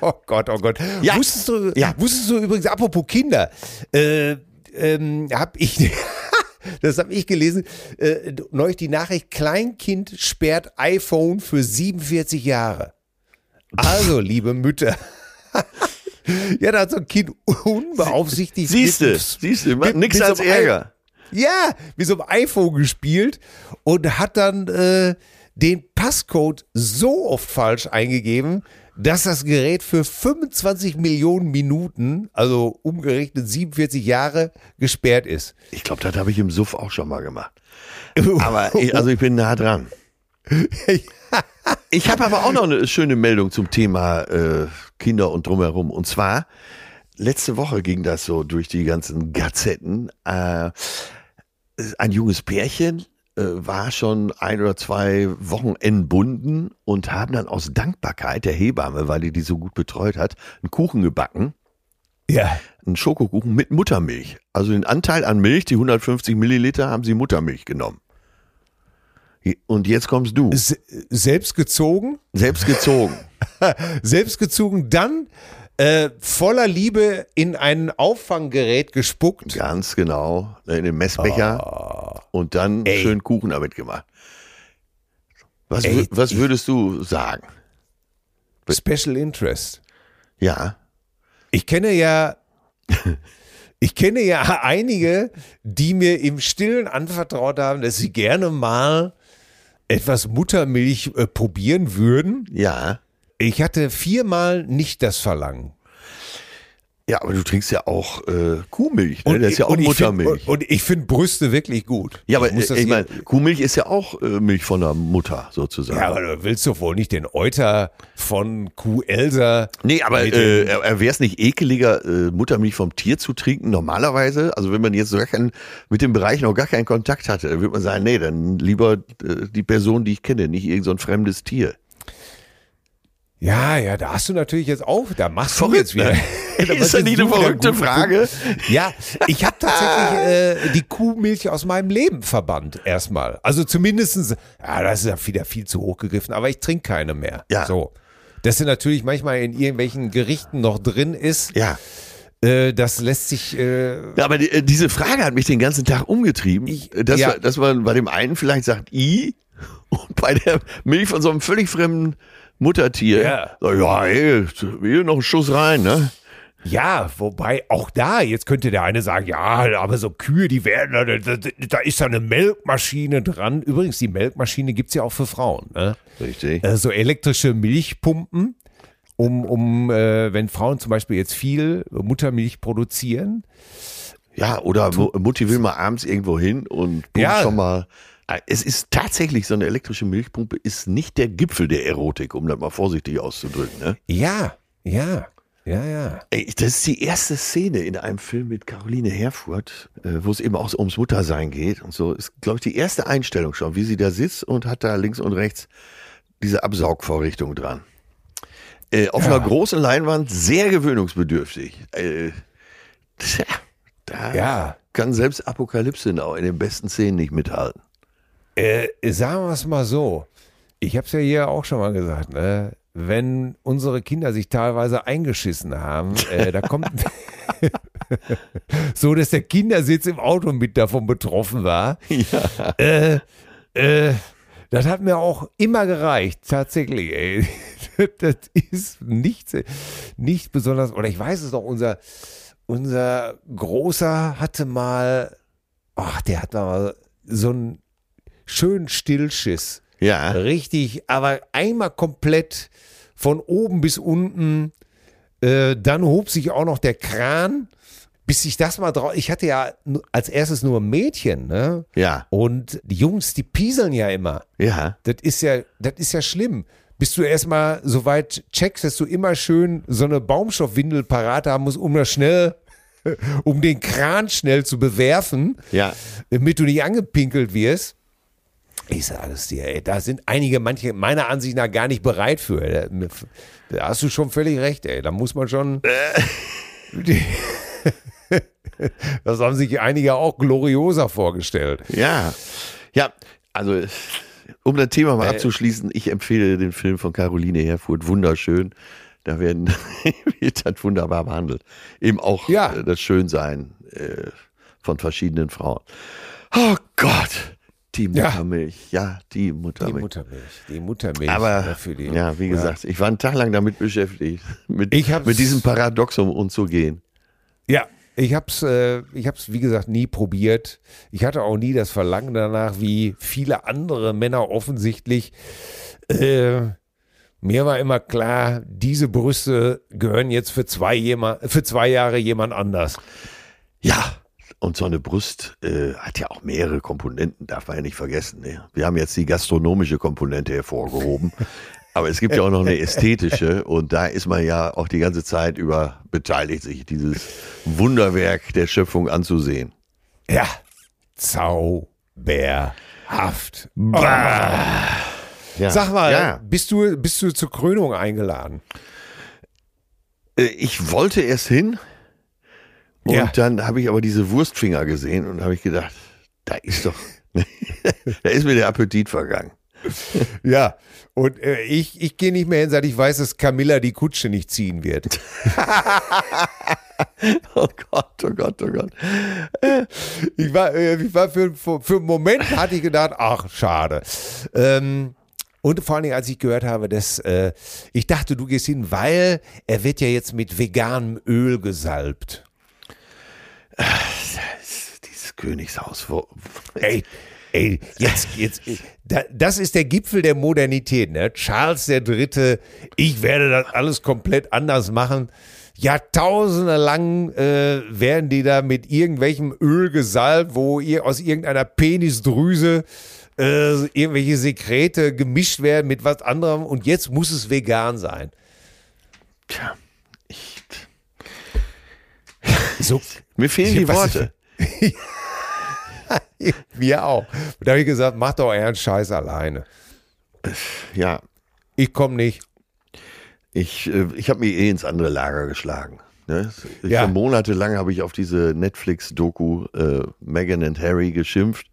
Oh Gott, oh Gott. Ja. Wusstest, du, Ja. wusstest du übrigens, apropos Kinder, äh, ähm, hab ich, das habe ich gelesen, äh, neulich die Nachricht, Kleinkind sperrt iPhone für 47 Jahre. Also, liebe Mütter. ja, da hat so ein Kind unbeaufsichtigt. Siehst du, mit- siehst du, mit- nix mit so als Ärger. Ja, mit so einem iPhone gespielt und hat dann äh, den Passcode so oft falsch eingegeben, dass das Gerät für 25 Millionen Minuten, also umgerechnet 47 Jahre, gesperrt ist. Ich glaube, das habe ich im Suff auch schon mal gemacht. Aber ich, also ich bin nah dran. Ich habe aber auch noch eine schöne Meldung zum Thema äh, Kinder und drumherum. Und zwar, letzte Woche ging das so durch die ganzen Gazetten. Äh, ein junges Pärchen äh, war schon ein oder zwei Wochen entbunden und haben dann aus Dankbarkeit der Hebamme, weil die die so gut betreut hat, einen Kuchen gebacken. Ja. einen Schokokuchen mit Muttermilch. Also den Anteil an Milch, die 150 Milliliter, haben sie Muttermilch genommen. Und jetzt kommst du. Se selbst gezogen, Selbst gezogen. selbst gezogen, dann äh, voller Liebe in ein Auffanggerät gespuckt. Ganz genau. In den Messbecher. Oh. Und dann Ey. schön Kuchen damit gemacht. Was, Ey, was würdest du sagen? Special Interest. Ja. Ich kenne ja, ich kenne ja einige, die mir im Stillen anvertraut haben, dass sie gerne mal etwas Muttermilch äh, probieren würden. Ja. Ich hatte viermal nicht das Verlangen. Ja, aber du trinkst ja auch äh, Kuhmilch, ne? das ist ja auch und ich Muttermilch. Find, und, und ich finde Brüste wirklich gut. ja, aber ich äh, ich meine, Kuhmilch ist ja auch äh, Milch von der Mutter sozusagen. ja, aber du willst doch wohl nicht den Euter von Kuh Elsa. Nee, aber äh, wäre es nicht ekeliger, äh, Muttermilch vom Tier zu trinken, normalerweise? Also wenn man jetzt so gar keinen, mit dem Bereich noch gar keinen Kontakt hatte, dann würde man sagen, nee, dann lieber äh, die Person, die ich kenne, nicht irgend so ein fremdes Tier. Ja, ja, da hast du natürlich jetzt auch, da machst du Verrückt, jetzt wieder. ne? Ist jetzt nicht du eine verrückte. Frage? Ja, ich habe tatsächlich äh, die Kuhmilch aus meinem Leben verbannt, erstmal. Also zumindestens, ja, das ist ja wieder viel zu hoch gegriffen, aber ich trinke keine mehr. Ja. So. Dass sie natürlich manchmal in irgendwelchen Gerichten noch drin ist, Ja. äh, das lässt sich. Äh, Ja, aber die, äh, diese Frage hat mich den ganzen Tag umgetrieben, Ich- dass, ja. man, dass man bei dem einen vielleicht sagt, i, und bei der Milch von so einem völlig fremden Muttertier, Ja. so, ja, ey, hier noch einen Schuss rein, ne? Ja, wobei auch da, jetzt könnte der eine sagen, ja, aber so Kühe, die werden, da, da, ist da eine Melkmaschine dran. Übrigens, die Melkmaschine gibt's ja auch für Frauen. Ne? Richtig. Äh, so elektrische Milchpumpen, um, um äh, wenn Frauen zum Beispiel jetzt viel Muttermilch produzieren. Ja, oder Mu- Mutti will mal abends irgendwo hin und pumpt Ja. schon mal. Äh, Es ist tatsächlich so eine elektrische Milchpumpe, ist nicht der Gipfel der Erotik, um das mal vorsichtig auszudrücken. Ne? Ja, ja, ja, ja. Ey, das ist die erste Szene in einem Film mit Caroline Herfurth, äh, wo es eben auch ums Muttersein geht und so. Ist, glaube ich, die erste Einstellung schon, wie sie da sitzt und hat da links und rechts diese Absaugvorrichtung dran. Äh, auf einer großen Leinwand, sehr gewöhnungsbedürftig. Äh, tja, da Ja. kann selbst Apokalypse auch in den besten Szenen nicht mithalten. Äh, sagen wir es mal so. Ich habe es ja hier auch schon mal gesagt, ne? Wenn unsere Kinder sich teilweise eingeschissen haben, äh, da kommt so, dass der Kindersitz im Auto mit davon betroffen war. Ja. Äh, äh, das hat mir auch immer gereicht, tatsächlich. Ey. Das ist nicht, nicht besonders, oder ich weiß es noch, unser, unser Großer hatte mal, ach, der hat mal so einen schönen Stillschiss. Ja. Richtig, aber einmal komplett von oben bis unten. Äh, dann hob sich auch noch der Kran, bis ich das mal drauf. Ich hatte ja als erstes nur Mädchen, ne? Ja. Und die Jungs, die pieseln ja immer. Ja. Das ist ja, das ist ja schlimm. Bis du erstmal so weit checkst, dass du immer schön so eine Baumstoffwindel parat haben musst, um das schnell, um den Kran schnell zu bewerfen, Ja. damit du nicht angepinkelt wirst. Ich sag alles dir, ey, da sind einige, manche meiner Ansicht nach gar nicht bereit für. Da, hast du schon völlig recht, ey. Da muss man schon. das haben sich einige auch glorioser vorgestellt. Ja. Ja, also um das Thema Äh. mal abzuschließen, ich empfehle den Film von Caroline Herfurth, wunderschön. Da werden wird das wunderbar behandelt. Eben auch Ja. äh, das Schönsein äh, von verschiedenen Frauen. Oh Gott, die Ja. Muttermilch. Ja, die Die Muttermilch. Muttermilch. Die Muttermilch. Aber die, ja, wie gesagt, ich war einen Tag lang damit beschäftigt, mit, mit diesem Paradoxum umzugehen. Ja, ich hab's, äh, ich hab's, wie gesagt, nie probiert. Ich hatte auch nie das Verlangen danach, wie viele andere Männer offensichtlich. Äh, mir war immer klar, diese Brüste gehören jetzt für zwei, jema für zwei Jahre jemand anders. Ja, und so eine Brust äh, hat ja auch mehrere Komponenten, darf man ja nicht vergessen. Ne? Wir haben jetzt die gastronomische Komponente hervorgehoben, aber es gibt ja auch noch eine ästhetische und da ist man ja auch die ganze Zeit über beteiligt, sich dieses Wunderwerk der Schöpfung anzusehen. Ja, zauberhaft. Ja. Sag mal, ja. bist, du, bist du zur Krönung eingeladen? Äh, ich wollte erst hin und Ja. dann habe ich aber diese Wurstfinger gesehen und habe ich gedacht, da ist doch, da ist mir der Appetit vergangen. Ja, und äh, ich, ich gehe nicht mehr hin, seit ich weiß, dass Camilla die Kutsche nicht ziehen wird. oh Gott, oh Gott, oh Gott. Ich war, äh, ich war für, für, für einen Moment hatte ich gedacht, ach, schade. Ähm, und vor allen Dingen, als ich gehört habe, dass äh, ich dachte, du gehst hin, weil er wird ja jetzt mit veganem Öl gesalbt. Dieses Königshaus, wo. Ey, ey, jetzt, jetzt, da, das ist der Gipfel der Modernität, ne? Charles der Dritte, ich werde das alles komplett anders machen. Jahrtausende lang äh, werden die da mit irgendwelchem Öl gesalbt, wo ihr aus irgendeiner Penisdrüse äh, irgendwelche Sekrete gemischt werden mit was anderem und jetzt muss es vegan sein. Tja, ich. So, Mir fehlen die Was- Worte. wir auch. Da habe ich gesagt, macht doch euren Scheiß alleine. Ja, Ich komme nicht. ich, äh, ich habe mich eh ins andere Lager geschlagen. Ne? Ich Ja. Monatelang habe ich auf diese Netflix-Doku äh, Meghan and Harry geschimpft.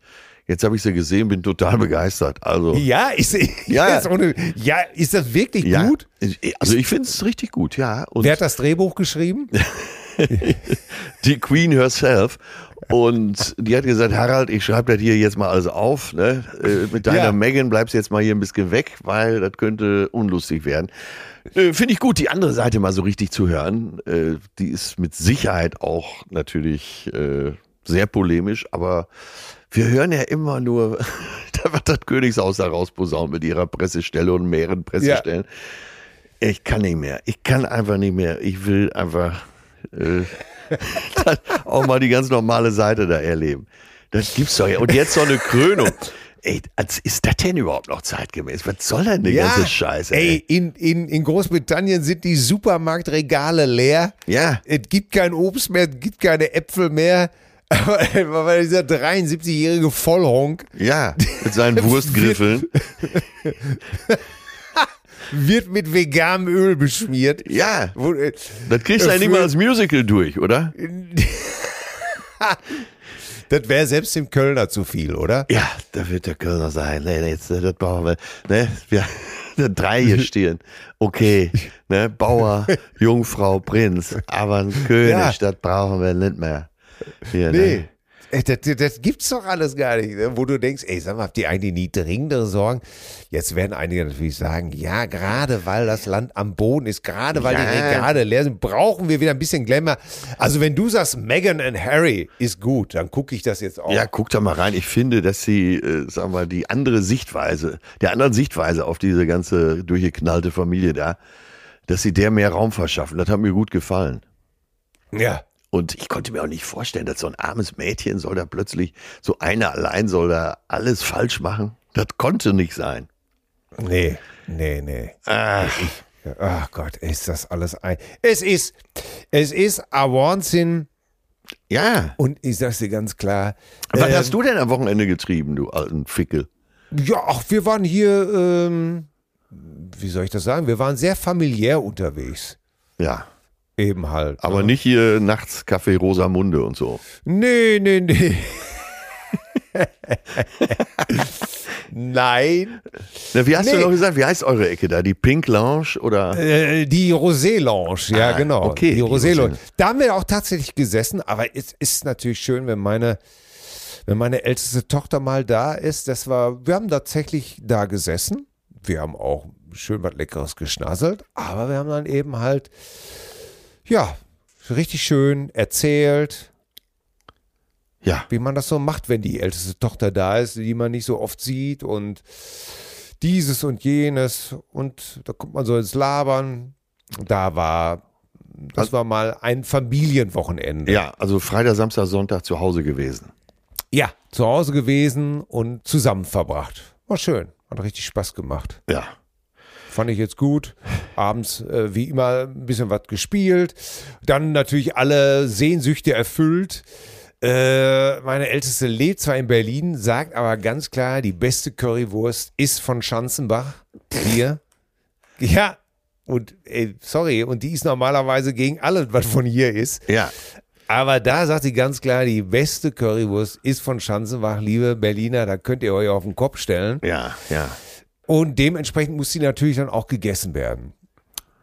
Jetzt habe ich sie gesehen, bin total begeistert. Also, Ja, ist, Ja. Ist, ohne, ja, ist das wirklich ja, gut? Ich- Also ich finde es richtig gut, ja. Und Wer hat das Drehbuch geschrieben? die Queen herself. Und die hat gesagt, Harald, ich schreibe das hier jetzt mal alles auf. Ne? Äh, Mit deiner Ja. Megan bleibst jetzt mal hier ein bisschen weg, weil das könnte unlustig werden. Äh, Finde ich gut, die andere Seite mal so richtig zu hören. Äh, Die ist mit Sicherheit auch natürlich äh, sehr polemisch, aber wir hören ja immer nur, da wird das Königshaus da rausposaunt mit ihrer Pressestelle und mehreren Pressestellen. Ich kann nicht mehr. Ich kann einfach nicht mehr. Ich will einfach äh, auch mal die ganz normale Seite da erleben. Das gibt's doch ja. Und jetzt so eine Krönung. Ey, als ist das denn überhaupt noch zeitgemäß? Was soll denn die ganze Scheiße? Ey, in, in, in Großbritannien sind die Supermarktregale leer. Ja. Es gibt kein Obst mehr, es gibt keine Äpfel mehr. Aber weil dieser 73-jährige Vollhonk Ja, mit seinen Wurstgriffeln. wird mit veganem Öl beschmiert. Ja, Wo, äh, das kriegst du ja nicht mal als Musical durch, oder? das wäre selbst dem Kölner zu viel, oder? Ja, da wird der Kölner sein. Nee, nee, jetzt, das brauchen wir. Ne, wir drei hier stehen. Okay, ne, Bauer, Jungfrau, Prinz, aber ein König, Ja. das brauchen wir nicht mehr. Hier, Nee. Ne? Das, das, gibt's doch alles gar nicht, ne? wo du denkst, ey, sag mal, habt ihr eigentlich nie dringendere Sorgen? Jetzt werden einige natürlich sagen, ja, gerade weil das Land am Boden ist, gerade weil die Ja. Regale leer sind, brauchen wir wieder ein bisschen Glamour. Also wenn du sagst, Meghan und Harry ist gut, dann gucke ich das jetzt auch. Ja, guck da mal rein. Ich finde, dass sie, äh, sagen wir, die andere Sichtweise, der anderen Sichtweise auf diese ganze durchgeknallte Familie da, dass sie der mehr Raum verschaffen. Das hat mir gut gefallen. ja. Und ich konnte mir auch nicht vorstellen, dass so ein armes Mädchen soll da plötzlich, so einer allein soll da alles falsch machen. Das konnte nicht sein. Nee, nee, nee. Ach, Ach Gott, ist das alles ein. Es ist, es ist ein Wahnsinn. ja. Und ich sag's dir ganz klar. Was ähm, hast du denn am Wochenende getrieben, du alten Fickel? Ja, ach, wir waren hier, ähm, wie soll ich das sagen? Wir waren sehr familiär unterwegs. Ja. Eben halt. Aber ne? nicht hier nachts Kaffee Rosamunde und so. Nee, nee, nee. Nein. Na, wie hast Nee. du noch gesagt, wie heißt eure Ecke da? Die Pink Lounge oder? Äh, die Rosé Lounge, ja, Ah, genau. okay, die Rosé Lounge. Da haben wir auch tatsächlich gesessen, aber es ist natürlich schön, wenn meine, wenn meine älteste Tochter mal da ist. Das war, wir haben tatsächlich da gesessen. Wir haben auch schön was Leckeres geschnasselt, aber wir haben dann eben halt, ja, richtig schön erzählt, Ja. wie man das so macht, wenn die älteste Tochter da ist, die man nicht so oft sieht und dieses und jenes und da kommt man so ins Labern. Da war, das war mal ein Familienwochenende. Ja, also Freitag, Samstag, Sonntag zu Hause gewesen. Ja, zu Hause gewesen und zusammen verbracht. War schön, hat richtig Spaß gemacht. Ja. Fand ich jetzt gut. Abends, äh, wie immer, ein bisschen was gespielt. Dann natürlich alle Sehnsüchte erfüllt. Äh, meine Älteste lebt zwar in Berlin, sagt aber ganz klar, die beste Currywurst ist von Schanzenbach. Hier. Ja. Und, ey, sorry, und die ist normalerweise gegen alles, was von hier ist. Ja. Aber da sagt sie ganz klar, die beste Currywurst ist von Schanzenbach, liebe Berliner, da könnt ihr euch auf den Kopf stellen. Ja, ja. Und dementsprechend muss sie natürlich dann auch gegessen werden.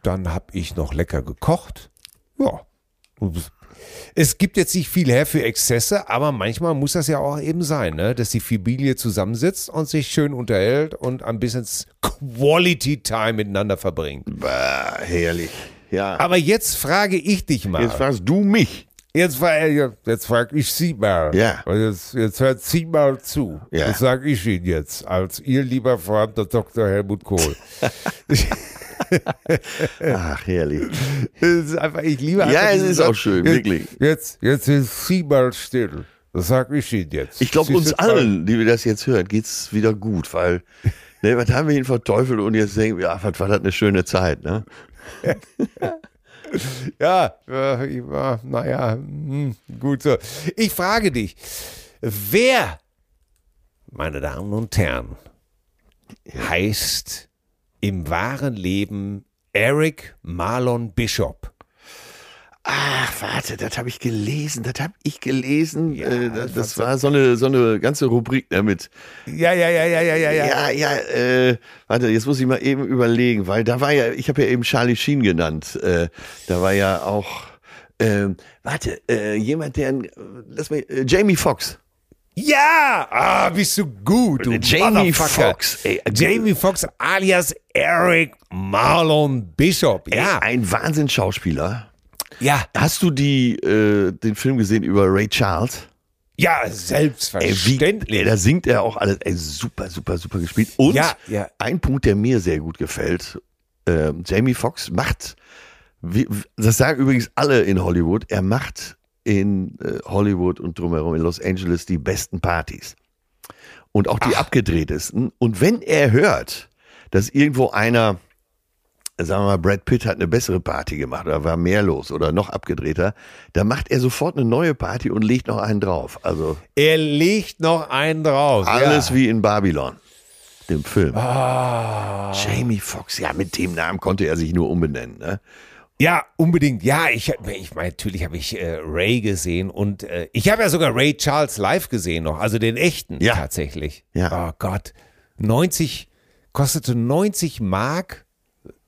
Dann habe ich noch lecker gekocht. Ja. Es gibt jetzt nicht viel her für Exzesse, aber manchmal muss das ja auch eben sein, ne? dass die Familie zusammensitzt und sich schön unterhält und ein bisschen Quality Time miteinander verbringt. Bah, herrlich. Ja. Aber jetzt frage ich dich mal. Jetzt fragst du mich. Jetzt, frage jetzt frag ich Sie mal. Ja. Jetzt, jetzt hört Sie mal zu. Ja. Das sage ich Ihnen jetzt, als Ihr lieber Freund, der Dr. Helmut Kohl. Ach, herrlich. Ist einfach, ich liebe einfach Ja, es ist auch schön, jetzt, wirklich. Jetzt, jetzt ist Sie mal still. Das sage ich Ihnen jetzt. Ich glaube, uns allen, die wir das jetzt hören, geht's wieder gut, weil, ne, was haben wir ihn verteufelt und jetzt denken wir, ja, was war das eine schöne Zeit, ne? Ja, äh, naja, hm, gut so. Ich frage dich, wer, meine Damen und Herren, heißt im wahren Leben Eric Marlon Bishop? Ach, warte, das habe ich gelesen, das habe ich gelesen. Ja, äh, das, das war so eine, so eine ganze Rubrik damit. Ja, ja, ja, ja, ja, ja, ja. Ja, ja, äh, warte, jetzt muss ich mal eben überlegen, weil da war ja, ich habe ja eben Charlie Sheen genannt. Äh, da war ja auch, ähm, warte, äh, jemand, der, lass mal, äh, Jamie Foxx. Ja, ah, bist du gut, du Jamie. Foxx. Jamie Foxx alias Eric Marlon Bishop. Ja, Ey, ein Wahnsinnsschauspieler. Ja, Hast du die, äh, den Film gesehen über Ray Charles? ja, Ey, wie, selbstverständlich. ey, da singt er auch alles. Ey, super, super, super gespielt. Und Ja, ja. ein Punkt, der mir sehr gut gefällt. ähm, Jamie Foxx macht, wie, das sagen übrigens alle in Hollywood, er macht in äh, Hollywood und drumherum in Los Angeles die besten Partys. Und auch die abgedrehtesten. Und wenn er hört, dass irgendwo einer, sagen wir mal, Brad Pitt hat eine bessere Party gemacht oder war mehr los oder noch abgedrehter, dann macht er sofort eine neue Party und legt noch einen drauf. Also Er legt noch einen drauf. alles ja. wie in Babylon, dem Film. Ah. Jamie Foxx, ja, mit dem Namen konnte er sich nur umbenennen. Ne? Ja, unbedingt. Ja, ich, ich meine, natürlich habe ich äh, Ray gesehen und äh, ich habe ja sogar Ray Charles live gesehen noch, also den echten Ja. tatsächlich. Ja. Oh Gott, 90 kostete 90 Mark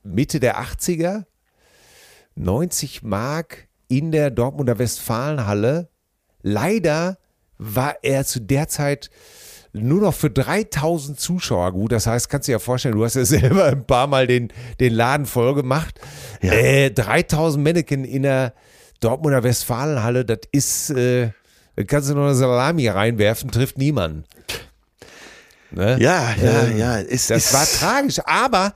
Mitte der 80er. 90 Mark in der Dortmunder Westfalenhalle. Leider war er zu der Zeit nur noch für 3000 Zuschauer gut. Das heißt, kannst du dir ja vorstellen, du hast ja selber ein paar Mal den, den Laden voll gemacht. Ja. Äh, 3000 Mannequin in der Dortmunder Westfalenhalle, das ist, äh, da kannst du noch eine Salami reinwerfen, trifft niemanden. Ne? Ja, ja, Ähm, ja. Ist, Das ist, war tragisch, aber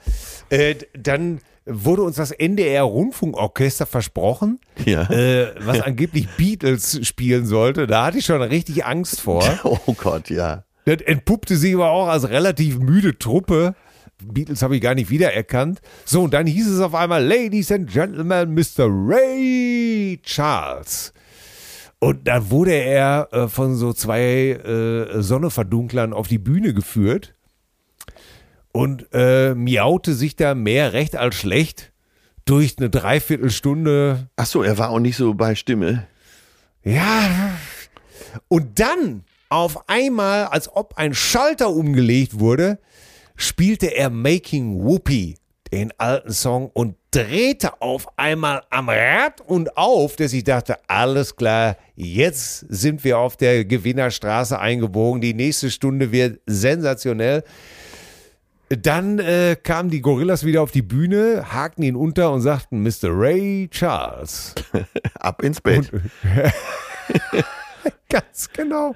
äh, dann wurde uns das NDR Rundfunkorchester versprochen, Ja. äh, was angeblich Beatles spielen sollte. Da hatte ich schon richtig Angst vor. Oh Gott, ja. Das entpuppte sich aber auch als relativ müde Truppe. Beatles habe ich gar nicht wiedererkannt. So, und dann hieß es auf einmal, Ladies and Gentlemen, Mr. Ray Charles. Und dann wurde er äh, von so zwei äh, Sonneverdunklern auf die Bühne geführt und äh, miaute sich da mehr recht als schlecht durch eine Dreiviertelstunde Ach so, er war auch nicht so bei Stimme. ja. Und dann auf einmal, als ob ein Schalter umgelegt wurde, spielte er Making Whoopi, den alten Song, und drehte auf einmal am Rad und auf, dass ich dachte, alles klar, jetzt sind wir auf der Gewinnerstraße eingebogen, die nächste Stunde wird sensationell. Dann äh, kamen die Gorillas wieder auf die Bühne, hakten ihn unter und sagten, Mr. Ray Charles. Ab ins Bett. Ganz genau.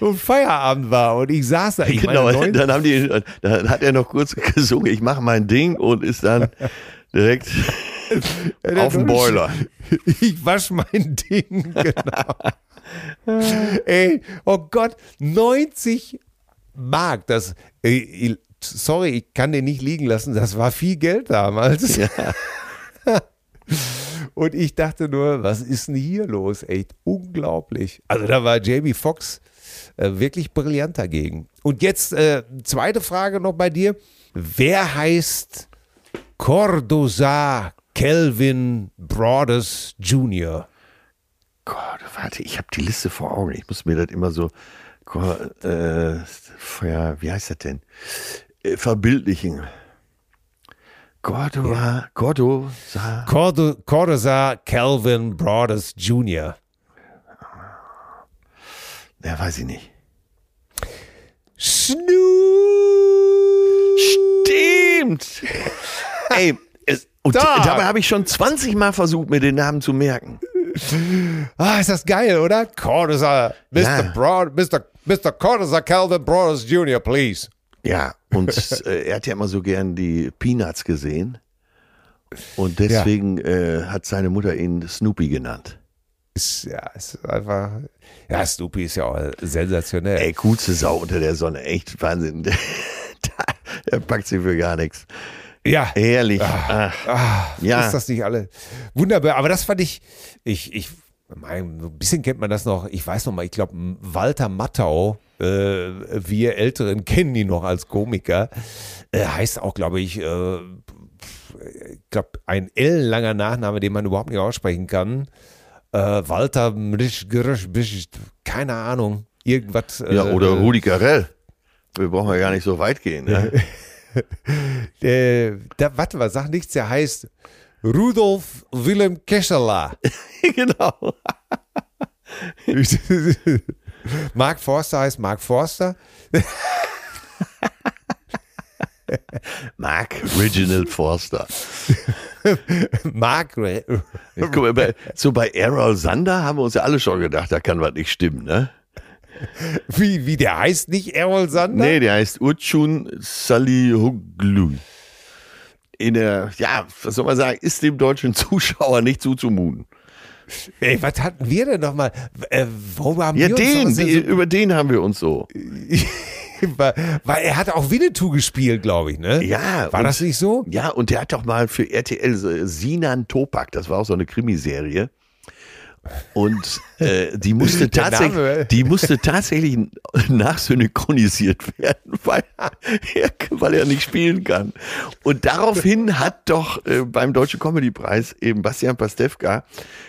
Und Feierabend war und ich saß da. Ich Ne? genau, meine, dann haben die, dann hat er noch kurz gesungen, ich mache mein Ding und ist dann direkt auf dem Boiler. Ich wasch mein Ding, genau. Ey, oh Gott, 90 Mark, das, ey, sorry, ich kann den nicht liegen lassen, das war viel Geld damals. Und ich dachte nur, was ist denn hier los? Echt unglaublich. Also da war Jamie Foxx äh, wirklich brillant dagegen. Und jetzt äh, zweite Frage noch bei dir. Wer heißt Cordoza Kelvin Broadus Jr.? Gott, warte, ich habe die Liste vor Augen. Ich muss mir das immer so, äh, ja, wie heißt das denn? Äh, verbildlichen. Cordova, Cordoza. Cordo, Cordoza Calvin Brothers Jr. Ja, weiß ich nicht. Snoop! Stimmt! Ey, es, und Da. dabei habe ich schon 20 Mal versucht, mir den Namen zu merken. Ah, ist das geil, oder? Cordoza, Mr. Ja. Broad, Mr. Mr. Cordoza Calvin Brothers Jr., please. Ja, und äh, er hat ja immer so gern die Peanuts gesehen. Und deswegen äh, hat seine Mutter ihn Snoopy genannt. Ist, ja, ist einfach. Ja, Snoopy ist ja auch sensationell. Ey, coolste Sau unter der Sonne. Echt Wahnsinn. er packt sie für gar nichts. ja. Ehrlich. Ach, Ah, Ja. Ist das nicht alle? Wunderbar. Aber das fand ich, ich, ich, mein, so ein bisschen kennt man das noch. Ich weiß noch mal, ich glaube, Walter Mattau, äh, wir Älteren kennen ihn noch als Komiker, äh, heißt auch, glaube ich, äh, glaube, ein L-langer Nachname, den man überhaupt nicht aussprechen kann. Äh, Walter, keine Ahnung. Irgendwas. ja, äh, oder Rudi Carell. Wir brauchen ja gar nicht so weit gehen. Ne? äh, da, warte mal, sag nichts, der heißt Rudolf Willem Kesseler. genau. Mark Forster heißt Mark Forster. Mark Reginald Forster. Mark. Guck mal, bei, so bei Errol Sander haben wir uns ja alle schon gedacht, da kann was nicht stimmen, ne? Wie, wie der heißt nicht Errol Sander? Nee, der heißt Urchun Salihoglu. In der, ja, was soll man sagen, ist dem deutschen Zuschauer nicht zuzumuten. Ey, was hatten wir denn nochmal? Äh, worüber haben Ja, wir uns den, noch was die, über den haben wir uns so. so, weil, er hat auch Winnetou gespielt, glaube ich, ne? Ja. War und, das nicht so? Ja, und der hat doch mal für RTL so Sinan Topak, das war auch so eine Krimiserie. Und äh, die musste tatsächlich, die musste tatsächlich nachsynchronisiert werden, weil er, weil er nicht spielen kann. Und daraufhin hat doch äh, beim Deutschen Comedypreis eben Bastian Pastewka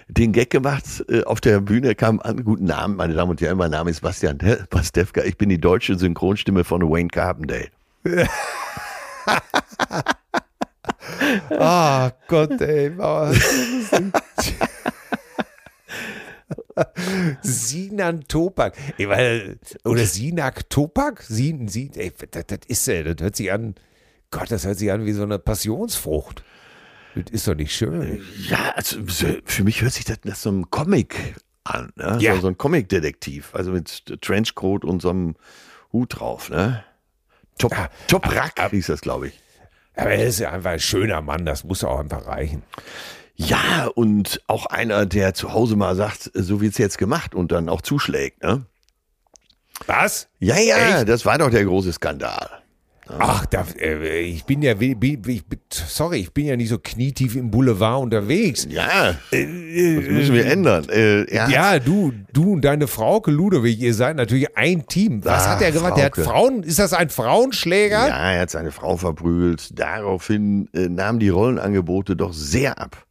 den Gag gemacht äh, auf der Bühne. Kam an, guten Abend, meine Damen und Herren, mein Name ist Bastian Pastewka. Ich bin die deutsche Synchronstimme von Wayne Carbondale. Ah, Gott, ey. lustig. Sinan Topak. Ey, weil, oder Sinak Topak? Sin, Sin, ey, das, das ist, ey, das hört sich an, Gott, das hört sich an wie so eine Passionsfrucht. Das ist doch nicht schön. Ja, also so- für mich hört sich das nach so einem Comic an, ne? Ja. so, so ein Comic-Detektiv, also mit Trenchcoat und so einem Hut drauf, ne? Top, Ja, Top Rack hieß das, glaube ich. Aber er ist ja einfach ein schöner Mann, das muss auch einfach reichen. Ja, und auch einer, der zu Hause mal sagt, so wird's jetzt gemacht und dann auch zuschlägt, ne? Was? Ja, ja, Echt? das war doch der große Skandal. Ach, da, äh, ich bin ja, ich, sorry, ich bin ja nicht so knietief im Boulevard unterwegs. Ja, das müssen wir ändern. Äh, er hat- Ja, du, du und deine Frauke Ludwig, ihr seid natürlich ein Team. Was Ah, hat er gemacht? Der hat. Frauen, ist das ein Frauenschläger? Ja, er hat seine Frau verprügelt. Daraufhin äh, nahmen die Rollenangebote doch sehr ab.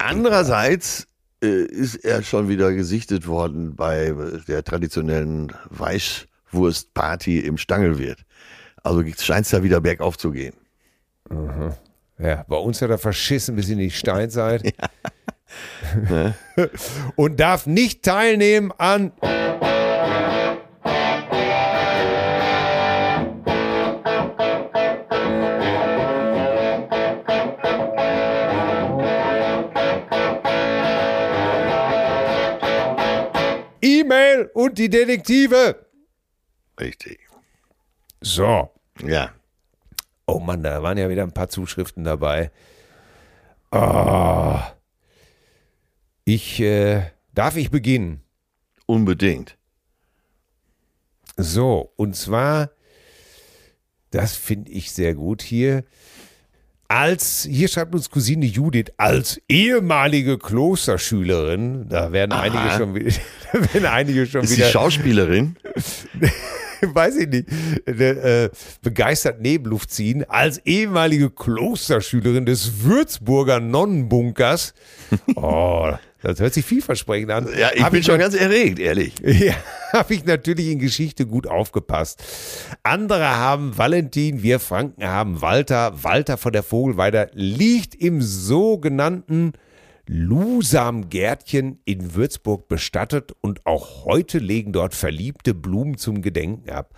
Andererseits äh, ist er schon wieder gesichtet worden bei der traditionellen Weißwurstparty im Stangelwirt. Also scheint es da wieder bergauf zu gehen. Ja, bei uns hat er verschissen bis in die Steinzeit. und darf nicht teilnehmen an. Und die Detektive. Richtig. So. Ja. Oh Mann, da waren ja wieder ein paar Zuschriften dabei. Ah. Ich, äh, darf ich beginnen? Unbedingt. So, und zwar, das finde ich sehr gut hier. Als, hier schreibt uns Cousine Judith, als ehemalige Klosterschülerin, da werden Aha. einige schon wieder, da werden einige schon Ist die wieder, Schauspielerin? weiß ich nicht, äh, begeistert Nebenluft ziehen, als ehemalige Klosterschülerin des Würzburger Nonnenbunkers. Oh, Das hört sich vielversprechend an. Ja, ich Hab bin schon ganz erregt, ehrlich. Ja, habe ich natürlich in Geschichte gut aufgepasst. Andere haben Valentin, wir Franken haben Walter. Walter von der Vogelweide liegt im sogenannten Lusam-Gärtchen in Würzburg bestattet und auch heute legen dort verliebte Blumen zum Gedenken ab.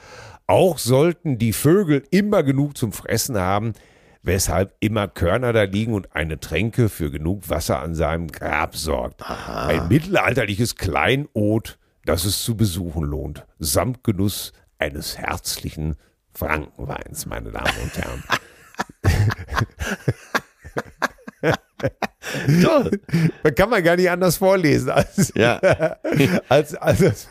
Auch sollten die Vögel immer genug zum Fressen haben, weshalb immer Körner da liegen und eine Tränke für genug Wasser an seinem Grab sorgt. Aha. Ein mittelalterliches Kleinod, das es zu besuchen lohnt, samt Genuss eines herzlichen Frankenweins, meine Damen und Herren. Toll. Man kann man gar nicht anders vorlesen als, Ja. als, als, als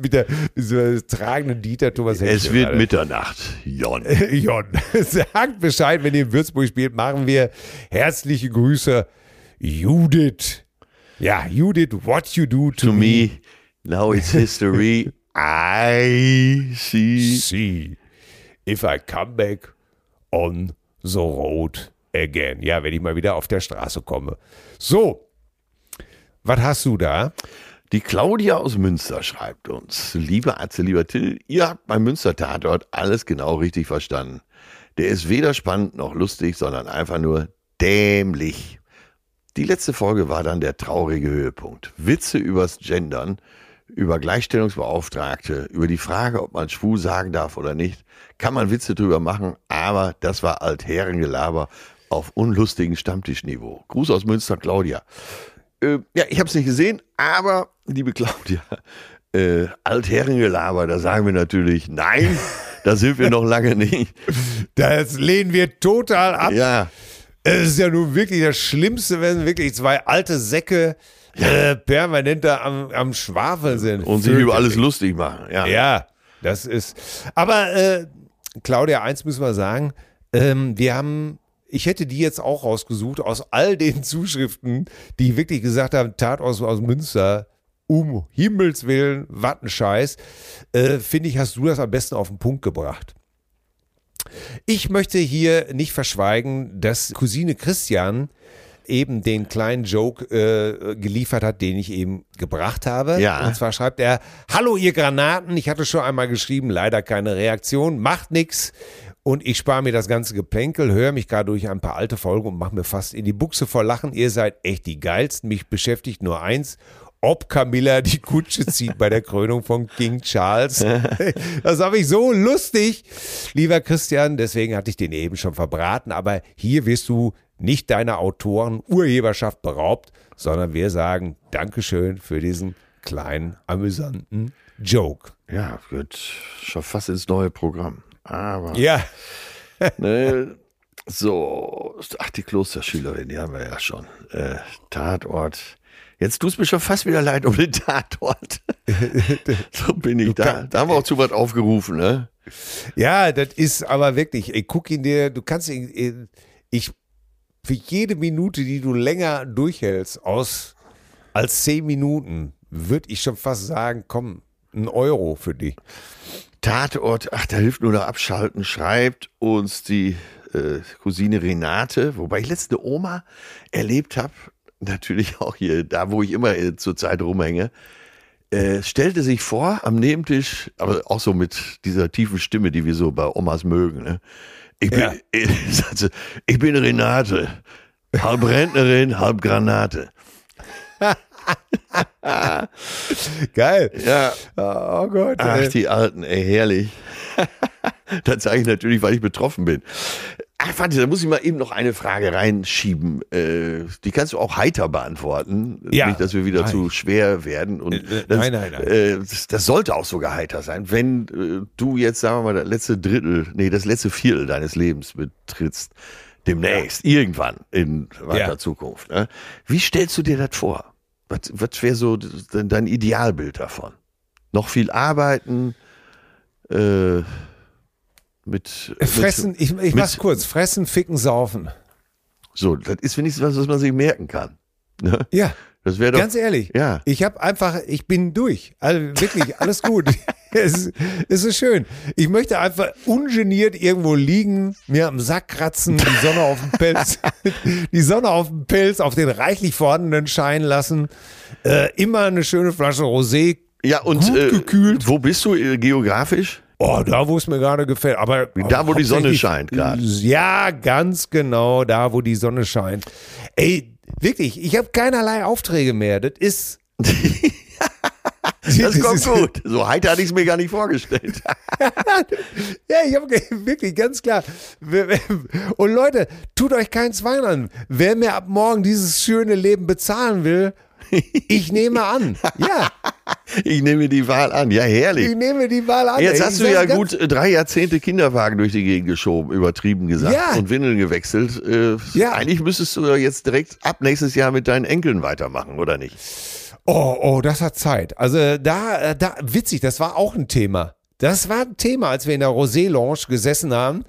mit der so tragenden Dieter Thomas Es Henschel wird gerade. Mitternacht, Jon. Jon, sagt Bescheid, wenn ihr in Würzburg spielt, machen wir herzliche Grüße. Judith. Ja, Judith, what you do to, To me, now it's history. I see. see if I come back on the road again. Ja, wenn ich mal wieder auf der Straße komme. So, was hast du da? Die Claudia aus Münster schreibt uns, liebe Atze, lieber Till, ihr habt beim Münster-Tatort alles genau richtig verstanden. Der ist weder spannend noch lustig, sondern einfach nur dämlich. Die letzte Folge war dann der traurige Höhepunkt. Witze übers Gendern, über Gleichstellungsbeauftragte, über die Frage, ob man schwul sagen darf oder nicht, kann man Witze drüber machen, aber das war Altherrengelaber auf unlustigen Stammtischniveau. Gruß aus Münster, Claudia. Äh, ja, ich habe es nicht gesehen, aber liebe Claudia, äh, Altherrengelaber, da sagen wir natürlich nein, da sind wir noch lange nicht. Das lehnen wir total ab. Ja, Es ist ja nun wirklich das Schlimmste, wenn wirklich zwei alte Säcke äh, permanent da am, am Schwafeln sind. und sich über alles lustig machen. Ja, Ja, das ist. Aber äh, Claudia, eins müssen wir sagen: ähm, Wir haben. Ich hätte die jetzt auch rausgesucht aus all den Zuschriften, die wirklich gesagt haben, Tat aus, aus Münster, um Himmels Willen, was ein Scheiß. Äh, Finde ich, hast du das am besten auf den Punkt gebracht. Ich möchte hier nicht verschweigen, dass Cousine Christian eben den kleinen Joke äh, geliefert hat, den ich eben gebracht habe. Ja. Und zwar schreibt er, Hallo ihr Granaten, ich hatte schon einmal geschrieben, leider keine Reaktion, macht nix. Und ich spare mir das ganze Geplänkel, höre mich gerade durch ein paar alte Folgen und mache mir fast in die Buchse vor Lachen. Ihr seid echt die geilsten. Mich beschäftigt nur eins. Ob Camilla die Kutsche zieht bei der Krönung von King Charles. Das habe ich so lustig, lieber Christian. Deswegen hatte ich den eben schon verbraten. Aber hier wirst du nicht deiner Autoren Urheberschaft beraubt, sondern wir sagen Dankeschön für diesen kleinen, amüsanten Joke. ja, wird schon fast ins neue Programm. Aber, Ja, ne, so, ach, die Klosterschülerin, die haben wir ja schon. Äh, Tatort. Jetzt tust mir schon fast wieder leid um den Tatort. so bin ich da. Da haben wir auch zu was aufgerufen, ne? Ja, das ist aber wirklich, ich guck ihn dir, du kannst ihn, ich, für jede Minute, die du länger durchhältst, aus als zehn Minuten, würde ich schon fast sagen, komm, ein Euro für dich. Tatort, ach, da hilft nur noch abschalten, schreibt uns die äh, Cousine Renate, wobei ich letzte Oma erlebt habe, natürlich auch hier, da wo ich immer äh, zurzeit rumhänge, äh, stellte sich vor am Nebentisch, aber auch so mit dieser tiefen Stimme, die wir so bei Omas mögen. Ne? Ich, bin, Ja. ich, ich bin Renate, halb Rentnerin, halb Granate. Geil. Ja, Oh Gott. Ach, ey. die Alten, ey, herrlich. das sage ich natürlich, weil ich betroffen bin. Ach, warte, da muss ich mal eben noch eine Frage reinschieben. Äh, die kannst du auch heiter beantworten. Ja. Nicht, dass wir wieder Nein. zu schwer werden. Und Äh, das, nein, nein, nein. Äh, das, das sollte auch sogar heiter sein. Wenn äh, du jetzt, sagen wir mal, das letzte Drittel, nee, das letzte Viertel deines Lebens betrittst, demnächst, irgendwann in weiter Ja. Zukunft. Ne? Wie stellst du dir das vor? Was, was wäre so dein Idealbild davon? Noch viel arbeiten, äh, mit, Fressen, mit ich, ich mach's kurz, fressen, ficken, saufen. so, das ist wenigstens was, was man sich merken kann. Ne? Ja, Das wäre doch ganz ehrlich. ja. Ich habe einfach, ich bin durch. Also wirklich, alles gut. es, ist, es ist schön. Ich möchte einfach ungeniert irgendwo liegen, mir am Sack kratzen, die Sonne auf dem Pelz, die Sonne auf dem Pelz, auf den reichlich vorhandenen scheinen lassen. Äh, immer eine schöne Flasche Rosé. Ja, und gut äh, gekühlt. wo bist du äh, geografisch? Oh, da, wo es mir gerade gefällt. Aber Da, wo die Sonne scheint gerade. Ja, ganz genau, da, wo die Sonne scheint. Ey, wirklich, ich habe keinerlei Aufträge mehr. Das ist. Das kommt gut. So heiter hatte ich es mir gar nicht vorgestellt. Ja, ich habe wirklich ganz klar. Und Leute, tut euch keinen Zwang an. Wer mir ab morgen dieses schöne Leben bezahlen will, ich nehme an. Ja, Ich nehme die Wahl an. Ja, herrlich. ich nehme die Wahl an. Jetzt Ey, hast ich du ja gut äh, drei Jahrzehnte Kinderwagen durch die Gegend geschoben, übertrieben gesagt, Ja. und Windeln gewechselt. Äh, Ja. Eigentlich müsstest du ja jetzt direkt ab nächstes Jahr mit deinen Enkeln weitermachen, oder nicht? Oh, oh, das hat Zeit. Also da, äh, da, witzig, das war auch ein Thema. Das war ein Thema, als wir in der Rosé Lounge gesessen haben.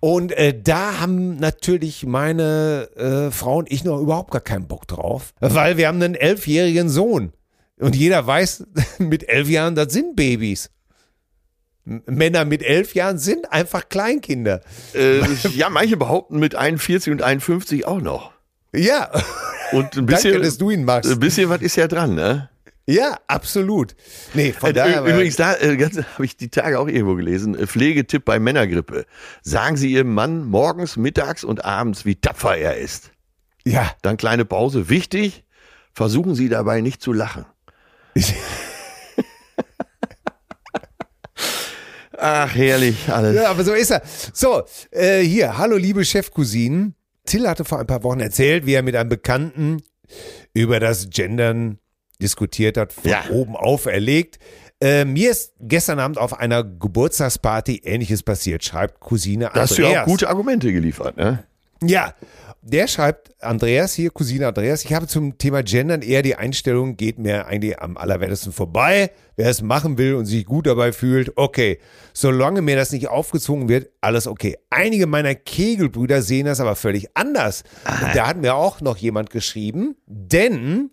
Und äh, da haben natürlich meine äh, Frau und ich noch überhaupt gar keinen Bock drauf, weil wir haben einen elfjährigen Sohn. Und jeder weiß, mit elf Jahren, das sind Babys. Männer mit elf Jahren sind einfach Kleinkinder. Äh, ja, manche behaupten mit 41 und 51 auch noch. Ja, Und ein bisschen, danke, dass du ihn magst. ein bisschen was ist ja dran, ne? Ja, absolut. Nee, von Äh, daher. Übrigens, da äh, habe ich die Tage auch irgendwo gelesen. äh, Pflegetipp bei Männergrippe. Sagen Sie Ihrem Mann morgens, mittags und abends, wie tapfer er ist. ja, Dann kleine Pause. Wichtig, versuchen Sie dabei nicht zu lachen. Ach, herrlich alles. Ja, aber so ist er. So, äh, hier, hallo liebe Chefcousinen. Till hatte vor ein paar Wochen erzählt, wie er mit einem Bekannten über das Gendern diskutiert hat, von Ja. oben auf erlegt. Äh, mir ist gestern Abend auf einer Geburtstagsparty Ähnliches passiert, schreibt Cousine Da Andreas. hast du ja auch gute Argumente geliefert, ne? Ja, der schreibt, Andreas hier, Cousine Andreas, ich habe zum Thema Gendern eher die Einstellung, geht mir eigentlich am allerwertesten vorbei. Wer es machen will und sich gut dabei fühlt, okay. Solange mir das nicht aufgezwungen wird, alles okay. Einige meiner Kegelbrüder sehen das aber völlig anders. Und da hat mir auch noch jemand geschrieben, denn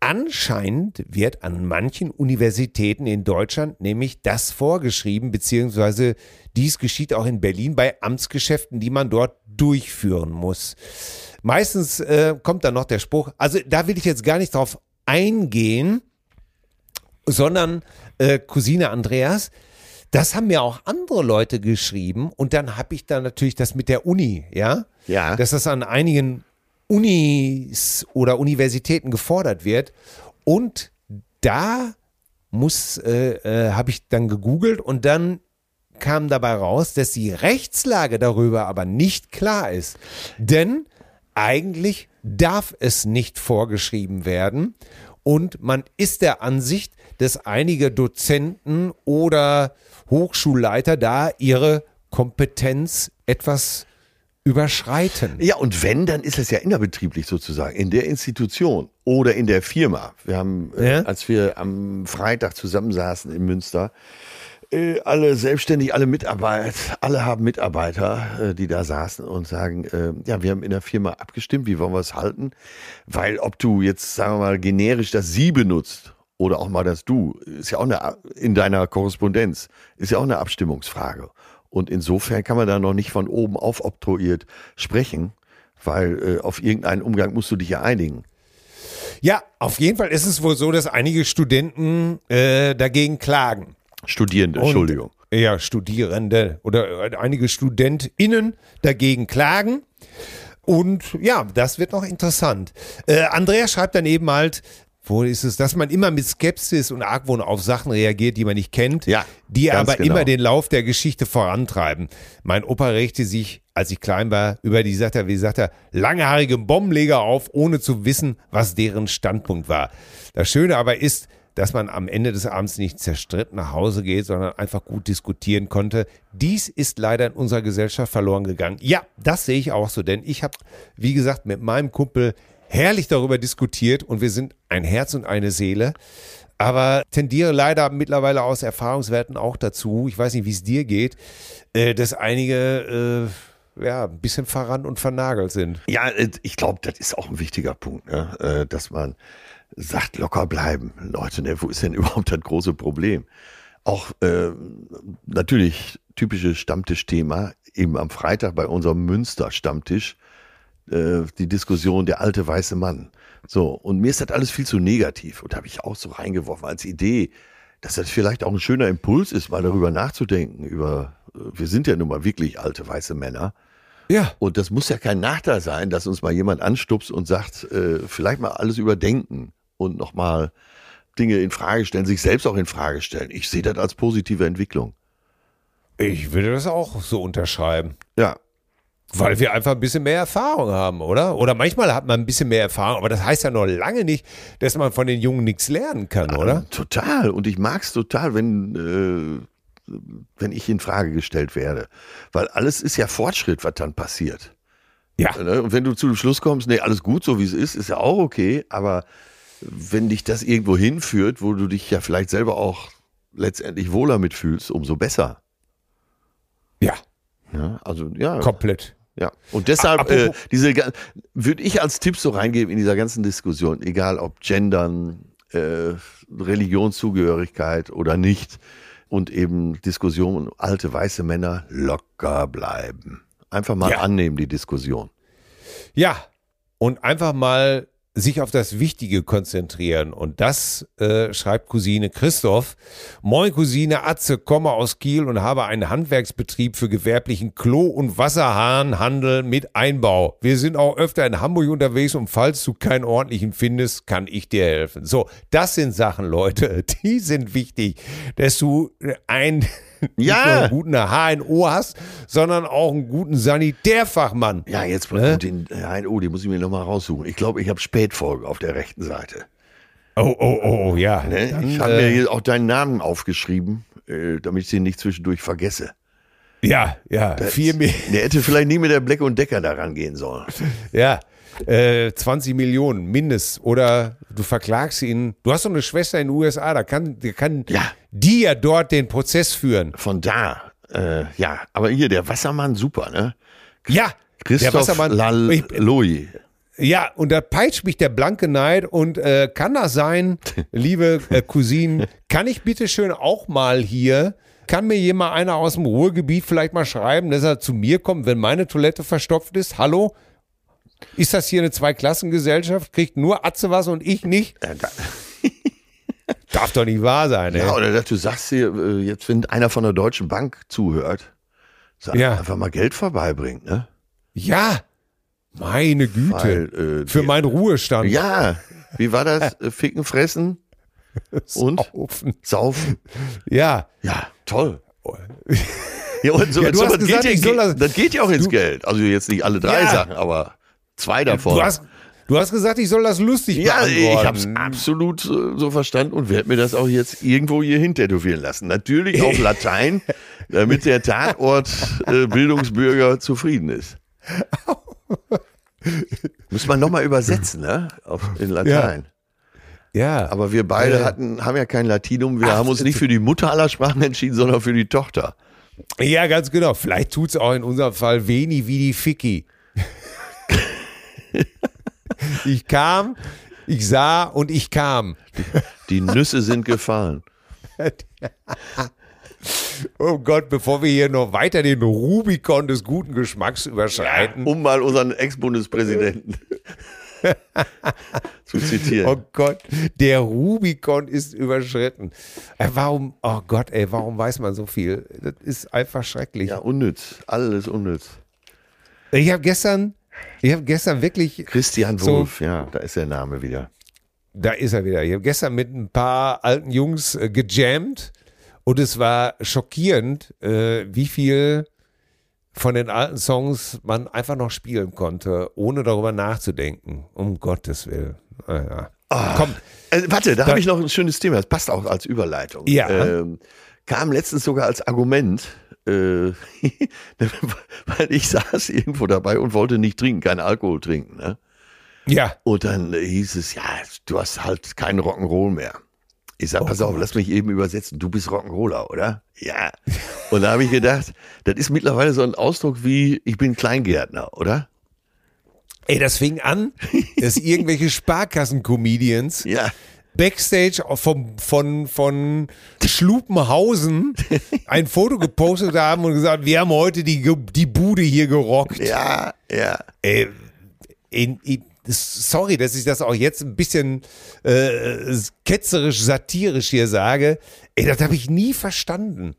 Anscheinend wird an manchen Universitäten in Deutschland nämlich das vorgeschrieben, beziehungsweise dies geschieht auch in Berlin bei Amtsgeschäften, die man dort durchführen muss. Meistens äh, kommt dann noch der Spruch, also da will ich jetzt gar nicht drauf eingehen, sondern äh, Cousine Andreas, das haben mir auch andere Leute geschrieben und dann habe ich da natürlich das mit der Uni, ja, Ja. dass das an einigen Unis oder Universitäten gefordert wird und da muss, äh, äh, habe ich dann gegoogelt und dann kam dabei raus, dass die Rechtslage darüber aber nicht klar ist. Denn eigentlich darf es nicht vorgeschrieben werden und man ist der Ansicht, dass einige Dozenten oder Hochschulleiter da ihre Kompetenz etwas überschreiten. Ja, und wenn, dann ist es ja innerbetrieblich sozusagen, in der Institution oder in der Firma. Wir haben, äh, Ja. als wir am Freitag zusammensaßen in Münster, äh, alle selbstständig, alle Mitarbeiter, alle haben Mitarbeiter, äh, die da saßen und sagen, äh, ja, wir haben in der Firma abgestimmt, wie wollen wir es halten? Weil ob du jetzt, sagen wir mal, generisch das Sie benutzt oder auch mal das Du, ist ja auch eine, in deiner Korrespondenz, ist ja auch eine Abstimmungsfrage. Und insofern kann man da noch nicht von oben auf oktroyiert sprechen, weil äh, auf irgendeinen Umgang musst du dich ja einigen. Ja, auf jeden Fall ist es wohl so, dass einige Studenten äh, dagegen klagen. Studierende, Und- Entschuldigung. Ja, Studierende oder äh, einige StudentInnen dagegen klagen. Und ja, das wird noch interessant. Äh, Andrea schreibt dann eben halt, wo ist es, dass man immer mit Skepsis und Argwohn auf Sachen reagiert, die man nicht kennt, Ja, die aber genau. immer den Lauf der Geschichte vorantreiben. Mein Opa regte sich, als ich klein war, über die, sagt er, wie sagt er, langhaarige Bombenleger auf, ohne zu wissen, was deren Standpunkt war. Das Schöne aber ist, dass man am Ende des Abends nicht zerstritten nach Hause geht, sondern einfach gut diskutieren konnte. Dies ist leider in unserer Gesellschaft verloren gegangen. Ja, das sehe ich auch so, denn ich habe, wie gesagt, mit meinem Kumpel herrlich darüber diskutiert und wir sind ein Herz und eine Seele. Aber tendiere leider mittlerweile aus Erfahrungswerten auch dazu, ich weiß nicht, wie es dir geht, äh, dass einige ja, ein bisschen verrannt und vernagelt sind. Ja, äh, ich glaube, das ist auch ein wichtiger Punkt, ne? Äh, dass man sagt, locker bleiben. Leute, ne, wo ist denn überhaupt das große Problem? Auch äh, natürlich typisches Stammtischthema, eben am Freitag bei unserem Münster-Stammtisch, äh, die Diskussion der alte weiße Mann. So, und mir ist das alles viel zu negativ und habe ich auch so reingeworfen als Idee, dass das vielleicht auch ein schöner Impuls ist, mal darüber nachzudenken, über, äh, wir sind ja nun mal wirklich alte weiße Männer. Ja. Und das muss ja kein Nachteil sein, dass uns mal jemand anstupst und sagt, äh, vielleicht mal alles überdenken und nochmal Dinge in Frage stellen, sich selbst auch in Frage stellen. Ich sehe das als positive Entwicklung. Ich würde das auch so unterschreiben. Ja. Weil wir einfach ein bisschen mehr Erfahrung haben, oder? Oder manchmal hat man ein bisschen mehr Erfahrung, aber das heißt ja noch lange nicht, dass man von den Jungen nichts lernen kann, oder? Äh, total. Und ich mag es total, wenn, äh, wenn ich in Frage gestellt werde. Weil alles ist ja Fortschritt, was dann passiert. Ja. Ne? Und wenn du zu dem Schluss kommst, nee, alles gut, so wie es ist, ist ja auch okay, aber wenn dich das irgendwo hinführt, wo du dich ja vielleicht selber auch letztendlich wohler mitfühlst, umso besser. Ja. Ja, also ja. Komplett. Ja. Und deshalb Apropos- äh, diese würde ich als Tipp so reingeben in dieser ganzen Diskussion, egal ob Gendern, äh, Religionszugehörigkeit oder nicht, und eben Diskussion alte weiße Männer locker bleiben. Einfach mal Ja. annehmen die Diskussion. Ja. Und einfach mal sich auf das Wichtige konzentrieren. Und das äh, schreibt Cousine Christoph. Moin Cousine Atze, komme aus Kiel und habe einen Handwerksbetrieb für gewerblichen Klo- und Wasserhahnhandel mit Einbau. Wir sind auch öfter in Hamburg unterwegs und falls du keinen ordentlichen findest, kann ich dir helfen. So, das sind Sachen, Leute, die sind wichtig, dass du ein Ja. nur einen guten HNO hast, sondern auch einen guten Sanitärfachmann. Ja, jetzt Ne? den äh, oh, den muss ich mir nochmal raussuchen. Ich glaube, ich habe Spätfolge auf der rechten Seite. Oh, oh, oh, ja. Ne? Dann, ich habe äh, mir hier auch deinen Namen aufgeschrieben, äh, damit ich den nicht zwischendurch vergesse. Ja, ja, vier Mi Der hätte vielleicht nie mit der Black und Decker daran gehen sollen. ja, äh, 20 Millionen mindest. Oder du verklagst ihn. Du hast doch eine Schwester in den USA, da kann, da kann Ja. die ja dort den Prozess führen. Von da, äh, ja, aber hier, der Wassermann, super, ne? Ja, Christoph der Wassermann. Lal Ich, Loi. ja, und da peitscht mich der blanke Neid. Und äh, kann das sein, liebe äh, Cousinen, kann ich bitte schön auch mal hier, kann mir jemand einer aus dem Ruhrgebiet vielleicht mal schreiben, dass er zu mir kommt, wenn meine Toilette verstopft ist? Hallo? Ist das hier eine Zweiklassengesellschaft? Kriegt nur Atze was und ich nicht? Äh, da, Darf doch nicht wahr sein, ey. ja, oder dass du sagst hier, äh, jetzt, wenn einer von der Deutschen Bank zuhört, sag Ja. einfach mal Geld vorbeibringt, ne? Ja, meine Güte. Weil, äh, Für die- meinen Ruhestand. Ja, wie war das? Äh, Ficken, fressen und Saufen. saufen. Ja. Ja, toll. Ja, und so, Ja, du so, hast das, gesagt, geht ja, soll das- das geht ja auch ins Du- Geld. Also jetzt nicht alle drei Ja. Sachen, aber zwei davon. Du hast, du hast gesagt, ich soll das lustig ja, ich beantworten. habe es absolut äh, so verstanden und werde mir das auch jetzt irgendwo hier hintätowieren lassen. Natürlich auf Latein, damit der Tatort äh, Bildungsbürger zufrieden ist. Muss man nochmal übersetzen, ne? Auf, in Latein. Ja. Aber wir beide Äh. hatten, haben ja kein Latinum. Wir Ach, haben uns nicht für die Mutter aller Sprachen entschieden, sondern für die Tochter. Ja, ganz genau. Vielleicht tut's auch in unserem Fall wenig wie die Ficky. ich kam, ich sah und ich kam. Die Nüsse sind gefallen. Oh Gott, bevor wir hier noch weiter den Rubikon des guten Geschmacks überschreiten. Um mal unseren Ex-Bundespräsidenten zu zitieren. Oh Gott, der Rubikon ist überschritten. Äh, warum, oh Gott, ey, warum weiß man so viel? Das ist einfach schrecklich. Ja, unnütz. Alles unnütz. Ich habe gestern, ich habe gestern wirklich, Christian So. Wulff, ja, da ist der Name wieder. da ist er wieder. Ich habe gestern mit ein paar alten Jungs äh, gejammt und es war schockierend, äh, wie viel von den alten Songs man einfach noch spielen konnte, ohne darüber nachzudenken. Um Gottes Willen. Ah, ja. Komm, Äh, warte, da Da- habe ich noch ein schönes Thema. Das passt auch als Überleitung. Ja. Ähm, kam letztens sogar als Argument, äh, weil ich saß irgendwo dabei und wollte nicht trinken, keinen Alkohol trinken. Ne? ja, Und dann hieß es, ja, du hast halt keinen Rock'n'Roll mehr. Ich sag, oh pass auf, lass mich eben übersetzen. Du bist Rock'n'Roller, oder? Ja. Und da habe ich gedacht, das ist mittlerweile so ein Ausdruck wie, ich bin Kleingärtner, oder? Ey, das fing an, dass irgendwelche Sparkassen-Comedians ja. Backstage vom, von, von Schlupenhausen ein Foto gepostet haben und gesagt, wir haben heute die, die Bude hier gerockt. Ja, ja. Ey, in, in, sorry, dass ich das auch jetzt ein bisschen äh, ketzerisch, satirisch hier sage. Ey, das habe ich nie verstanden.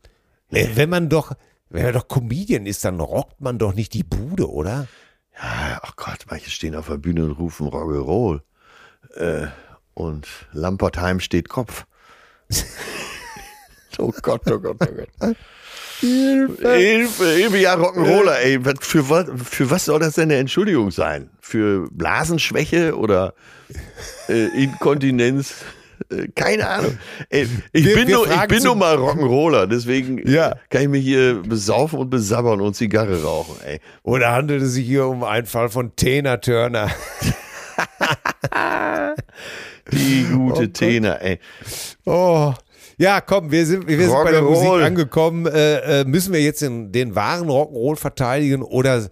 Wenn man doch, wenn man doch Comedian ist, dann rockt man doch nicht die Bude, oder? Ja, ach Gott, manche stehen auf der Bühne und rufen Rock'n'Roll. Äh, und Lampertheim steht Kopf. oh Gott, oh Gott, oh Gott. Hilfe. Hilfe, Hilfe, ja, Rock'n'Roller, ey. Für, für was soll das denn eine Entschuldigung sein? Für Blasenschwäche oder äh, Inkontinenz? Äh, keine Ahnung. Ey, ich, wir, bin wir nur, ich bin nur mal Rock'n'Roller, deswegen ja. kann ich mich hier besaufen und besabbern und Zigarre rauchen. Ey. Oder handelt es sich hier um einen Fall von Tena Turner? Die gute oh Tena, ey. Oh. Ja, komm, wir sind, wir sind bei der Musik angekommen. Äh, äh, müssen wir jetzt den, den wahren Rock'n'Roll verteidigen oder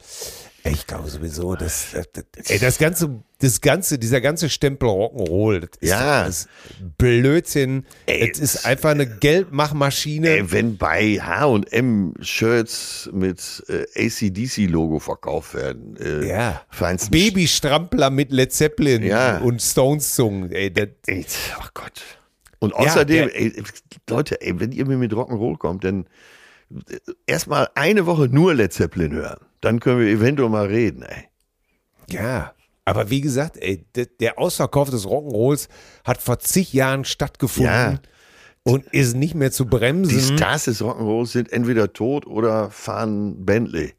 ich glaube sowieso, das, das, ey, das ganze, das ganze, dieser ganze Stempel Rock'n'Roll, das ist, ja. das Blödsinn. Ey, es ist einfach eine Geldmachmaschine. Ey, wenn bei H&M Shirts mit äh, ACDC-Logo verkauft werden, äh, ja. Babystrampler mit Led Zeppelin ja. und Stones-Zungen, ey, das, ey, oh Gott. Und außerdem, ja, ey, Leute, ey, wenn ihr mir mit Rock'n'Roll kommt, dann äh, erstmal eine Woche nur Led Zeppelin hören. Dann können wir eventuell mal reden, ey. Ja, aber wie gesagt, ey, der Ausverkauf des Rock'n'Rolls hat vor zig Jahren stattgefunden. Ja. Und ist nicht mehr zu bremsen. Die Stars des Rock'n'Rolls sind entweder tot oder fahren Bentley.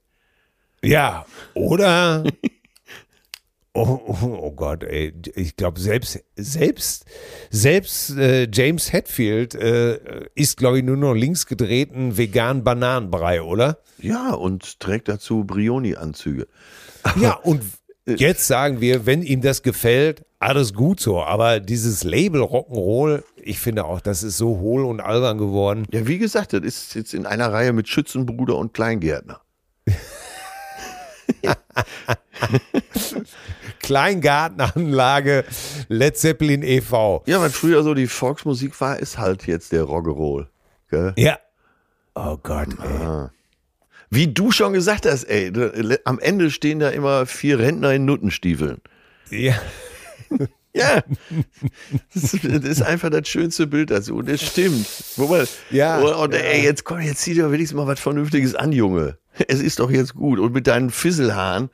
Ja, oder Oh, oh, oh, Gott, ey. Ich glaube, selbst, selbst, selbst äh, James Hetfield äh, ist, glaube ich, nur noch links gedrehten veganen Bananenbrei, oder? Ja, und trägt dazu Brioni-Anzüge. Ja, und äh, jetzt sagen wir, wenn ihm das gefällt, alles gut so. Aber dieses Label Rock'n'Roll, ich finde auch, das ist so hohl und albern geworden. Ja, wie gesagt, das ist jetzt in einer Reihe mit Schützenbruder und Kleingärtner. Kleingartenanlage Led Zeppelin e.V. Ja, was früher so die Volksmusik war, ist halt jetzt der Rock'n'Roll. Ja. Oh Gott, ey. Ah. Wie du schon gesagt hast, ey, am Ende stehen da immer vier Rentner in Nuttenstiefeln. Ja. Ja, das ist einfach das schönste Bild dazu. Und das stimmt. Wobei, ja. Und, ey, jetzt komm, jetzt zieh dir wenigstens mal was Vernünftiges an, Junge. Es ist doch jetzt gut. Und mit deinen Fisselhaaren,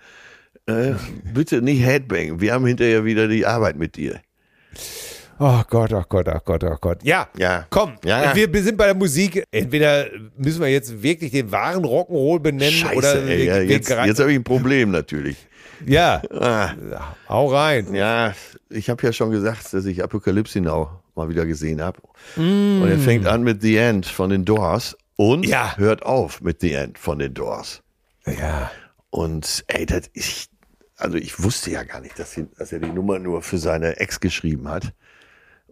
äh, bitte nicht Headbang. Wir haben hinterher wieder die Arbeit mit dir. Oh Gott, oh Gott, oh Gott, oh Gott. Ja, ja. komm, ja. Wir, sind bei der Musik. Entweder müssen wir jetzt wirklich den wahren Rock'n'Roll benennen Scheiße, oder ey, ja, jetzt, jetzt habe ich ein Problem natürlich. Ja, ah. hau rein. Ja, ich habe ja schon gesagt, dass ich Apokalypse Now mal wieder gesehen habe. Mm. Und er fängt an mit The End von den Doors und ja. hört auf mit The End von den Doors. Ja. Und ey, das ich, also ich wusste ja gar nicht, dass, ihn, dass er die Nummer nur für seine Ex geschrieben hat.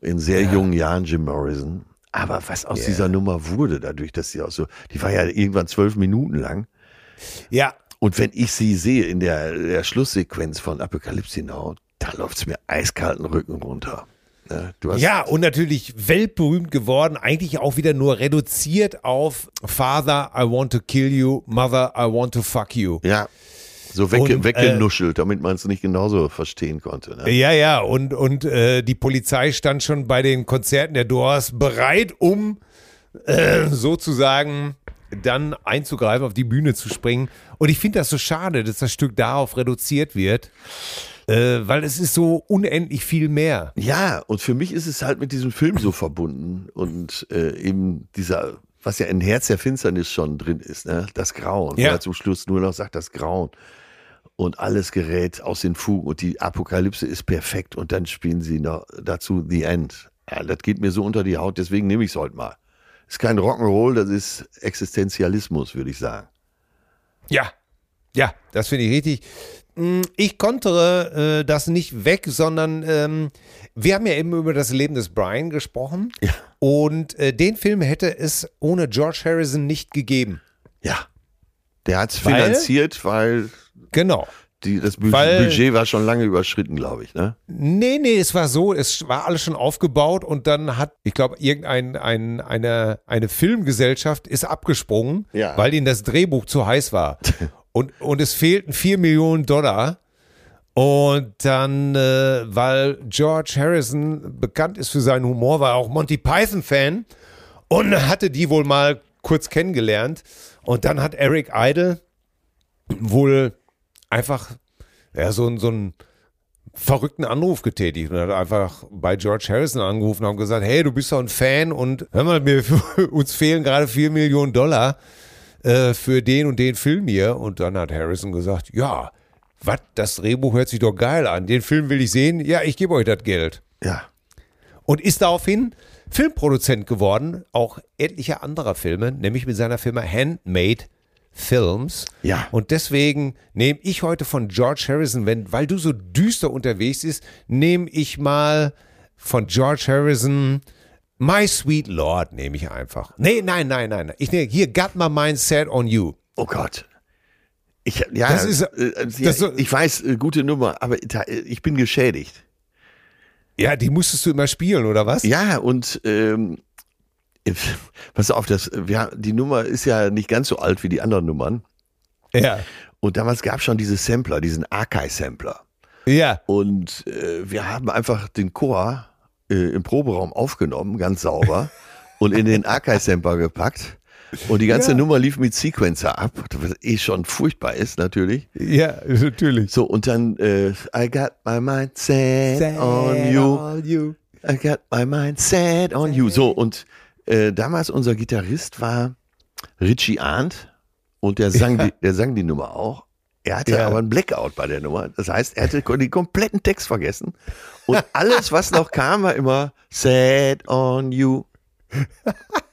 In sehr ja. jungen Jahren, Jim Morrison. Aber was aus yeah. dieser Nummer wurde, dadurch, dass sie auch so, die war ja irgendwann zwölf Minuten lang. Ja. Und wenn ich sie sehe in der, der Schlusssequenz von Apokalypse Now, da läuft es mir eiskalten Rücken runter. Ne? ja, und natürlich weltberühmt geworden, eigentlich auch wieder nur reduziert auf Father, I want to kill you, Mother, I want to fuck you. Ja. So wegge und, weggenuschelt, äh, damit man es nicht genauso verstehen konnte. Ne? Ja, ja, und, und äh, die Polizei stand schon bei den Konzerten der Doors bereit, um äh, sozusagen dann einzugreifen, auf die Bühne zu springen. Und ich finde das so schade, dass das Stück darauf reduziert wird. Äh, weil es ist so unendlich viel mehr. Ja, und für mich ist es halt mit diesem Film so verbunden und äh, eben dieser, was ja in Herz der Finsternis schon drin ist, ne? das Grauen. Ja. Wo er zum Schluss nur noch sagt, das Grauen. Und alles gerät aus den Fugen und die Apokalypse ist perfekt und dann spielen sie noch dazu The End. Ja, das geht mir so unter die Haut, deswegen nehme ich es heute mal ist kein Rock'n'Roll, das ist Existenzialismus, würde ich sagen. Ja, Ja, das finde ich richtig. Mm, ich kontere äh, das nicht weg, sondern ähm, wir haben ja eben über das Leben des Brian gesprochen. Ja. Und äh, den Film hätte es ohne George Harrison nicht gegeben. Ja. Der hat es finanziert, weil Genau. die, das Bu Weil- Budget war schon lange überschritten, glaube ich. Ne? Nee, nee, es war so, es war alles schon aufgebaut und dann hat, ich glaube, irgendein ein, eine, eine Filmgesellschaft ist abgesprungen, Ja. weil ihnen das Drehbuch zu heiß war. und, und es fehlten 4 Millionen Dollar. Und dann, äh, weil George Harrison bekannt ist für seinen Humor, war er auch Monty Python-Fan und hatte die wohl mal kurz kennengelernt. Und dann hat Eric Idle wohl einfach ja, so, so einen verrückten Anruf getätigt und hat einfach bei George Harrison angerufen und haben gesagt, hey, du bist doch ein Fan und hör mal, mir, uns fehlen gerade 4 Millionen Dollar äh, für den und den Film hier. Und dann hat Harrison gesagt, ja, was, das Drehbuch hört sich doch geil an, den Film will ich sehen, ja, ich gebe euch das Geld Ja. und ist daraufhin Filmproduzent geworden, auch etlicher anderer Filme, nämlich mit seiner Firma Handmade Films. Ja. Und deswegen nehme ich heute von George Harrison, wenn, weil du so düster unterwegs bist, nehme ich mal von George Harrison My Sweet Lord, nehme ich einfach. Nee, nein, nein, nein. Ich nehme hier Got My Mind Set on You. Oh Gott. Ich, ja, Das ist- äh, äh, das ja, so- ich weiß, äh, gute Nummer, aber äh, ich bin geschädigt. Ja, die musstest du immer spielen, oder was? Ja, und ähm, äh, pass auf, das, ja, die Nummer ist ja nicht ganz so alt wie die anderen Nummern. Ja. Und damals gab es schon diese Sampler, diesen Archive-Sampler. Ja. Und äh, wir haben einfach den Chor äh, im Proberaum aufgenommen, ganz sauber, und in den Archive-Sampler gepackt. Und die ganze Ja. Nummer lief mit Sequencer ab, was eh schon furchtbar ist, natürlich. Ja, natürlich. So, und dann, äh, I got my mind set on you. on you. I got my mind set on you. So, und äh, damals unser Gitarrist war Richie Arndt und der sang, die, der sang die Nummer auch. Er hatte Ja. aber einen Blackout bei der Nummer. Das heißt, er hatte den kompletten Text vergessen. Und alles, was noch kam, war immer set on you.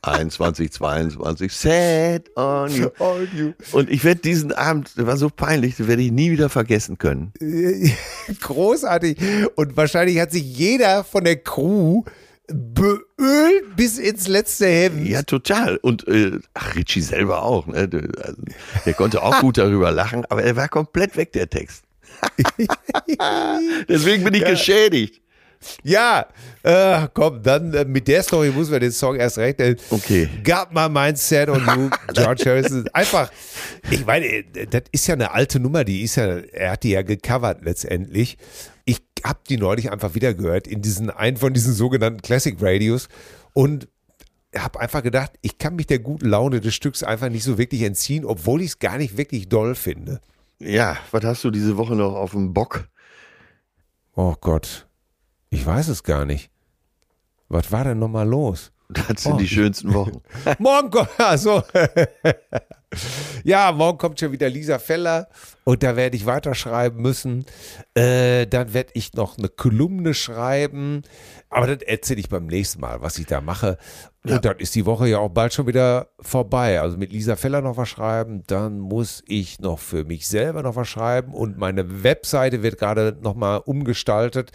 21, 22, set on you. On you. Und ich werde diesen Abend, der war so peinlich, den werde ich nie wieder vergessen können. Großartig. Und wahrscheinlich hat sich jeder von der Crew beölt bis ins letzte Hemd. Ja, total. Und äh, ach, Richie selber auch. Ne? Der, also, der konnte auch gut darüber lachen, aber er war komplett weg, der Text. Deswegen bin ich geschädigt. Ja, äh, komm, dann äh, mit der Story muss man den Song erst rechnen. Okay. Got my mindset on you, George Harrison. Einfach, ich meine, äh, das ist ja eine alte Nummer, die ist ja, er hat die ja gecovert letztendlich. Ich habe die neulich einfach wieder gehört in diesen, einen von diesen sogenannten Classic Radios und habe einfach gedacht, ich kann mich der guten Laune des Stücks einfach nicht so wirklich entziehen, obwohl ich es gar nicht wirklich doll finde. Ja, was hast du diese Woche noch auf dem Bock? Oh Gott, ich weiß es gar nicht. Was war denn nochmal los? Das sind Oh. die schönsten Wochen. Morgen kommt, also, ja, morgen kommt schon wieder Lisa Feller und da werde ich weiterschreiben müssen. Äh, dann werde ich noch eine Kolumne schreiben, aber das erzähle ich beim nächsten Mal, was ich da mache. Und dann ist die Woche ja auch bald schon wieder vorbei. Also mit Lisa Feller noch was schreiben, dann muss ich noch für mich selber noch was schreiben und meine Webseite wird gerade nochmal umgestaltet.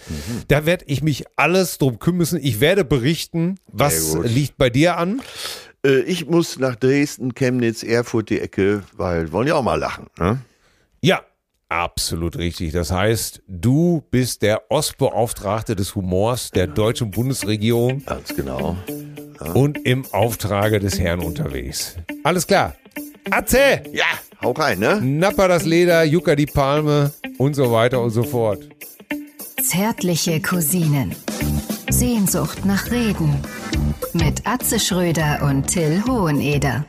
Da werde ich mich alles drum kümmern müssen. Ich werde berichten, was liegt bei dir an. Äh, ich muss nach Dresden, Chemnitz, Erfurt die Ecke, weil wollen ja auch mal lachen. Ne? Ja, absolut richtig. Das heißt, du bist der Ostbeauftragte des Humors der deutschen Bundesregierung Ganz genau. und im Auftrage des Herrn unterwegs. Alles klar. Atze, Ja, hau rein, ne? Napper das Leder, Jucka die Palme und so weiter und so fort. Zärtliche Cousinen. Sehnsucht nach Reden. Mit Atze Schröder und Till Hoheneder.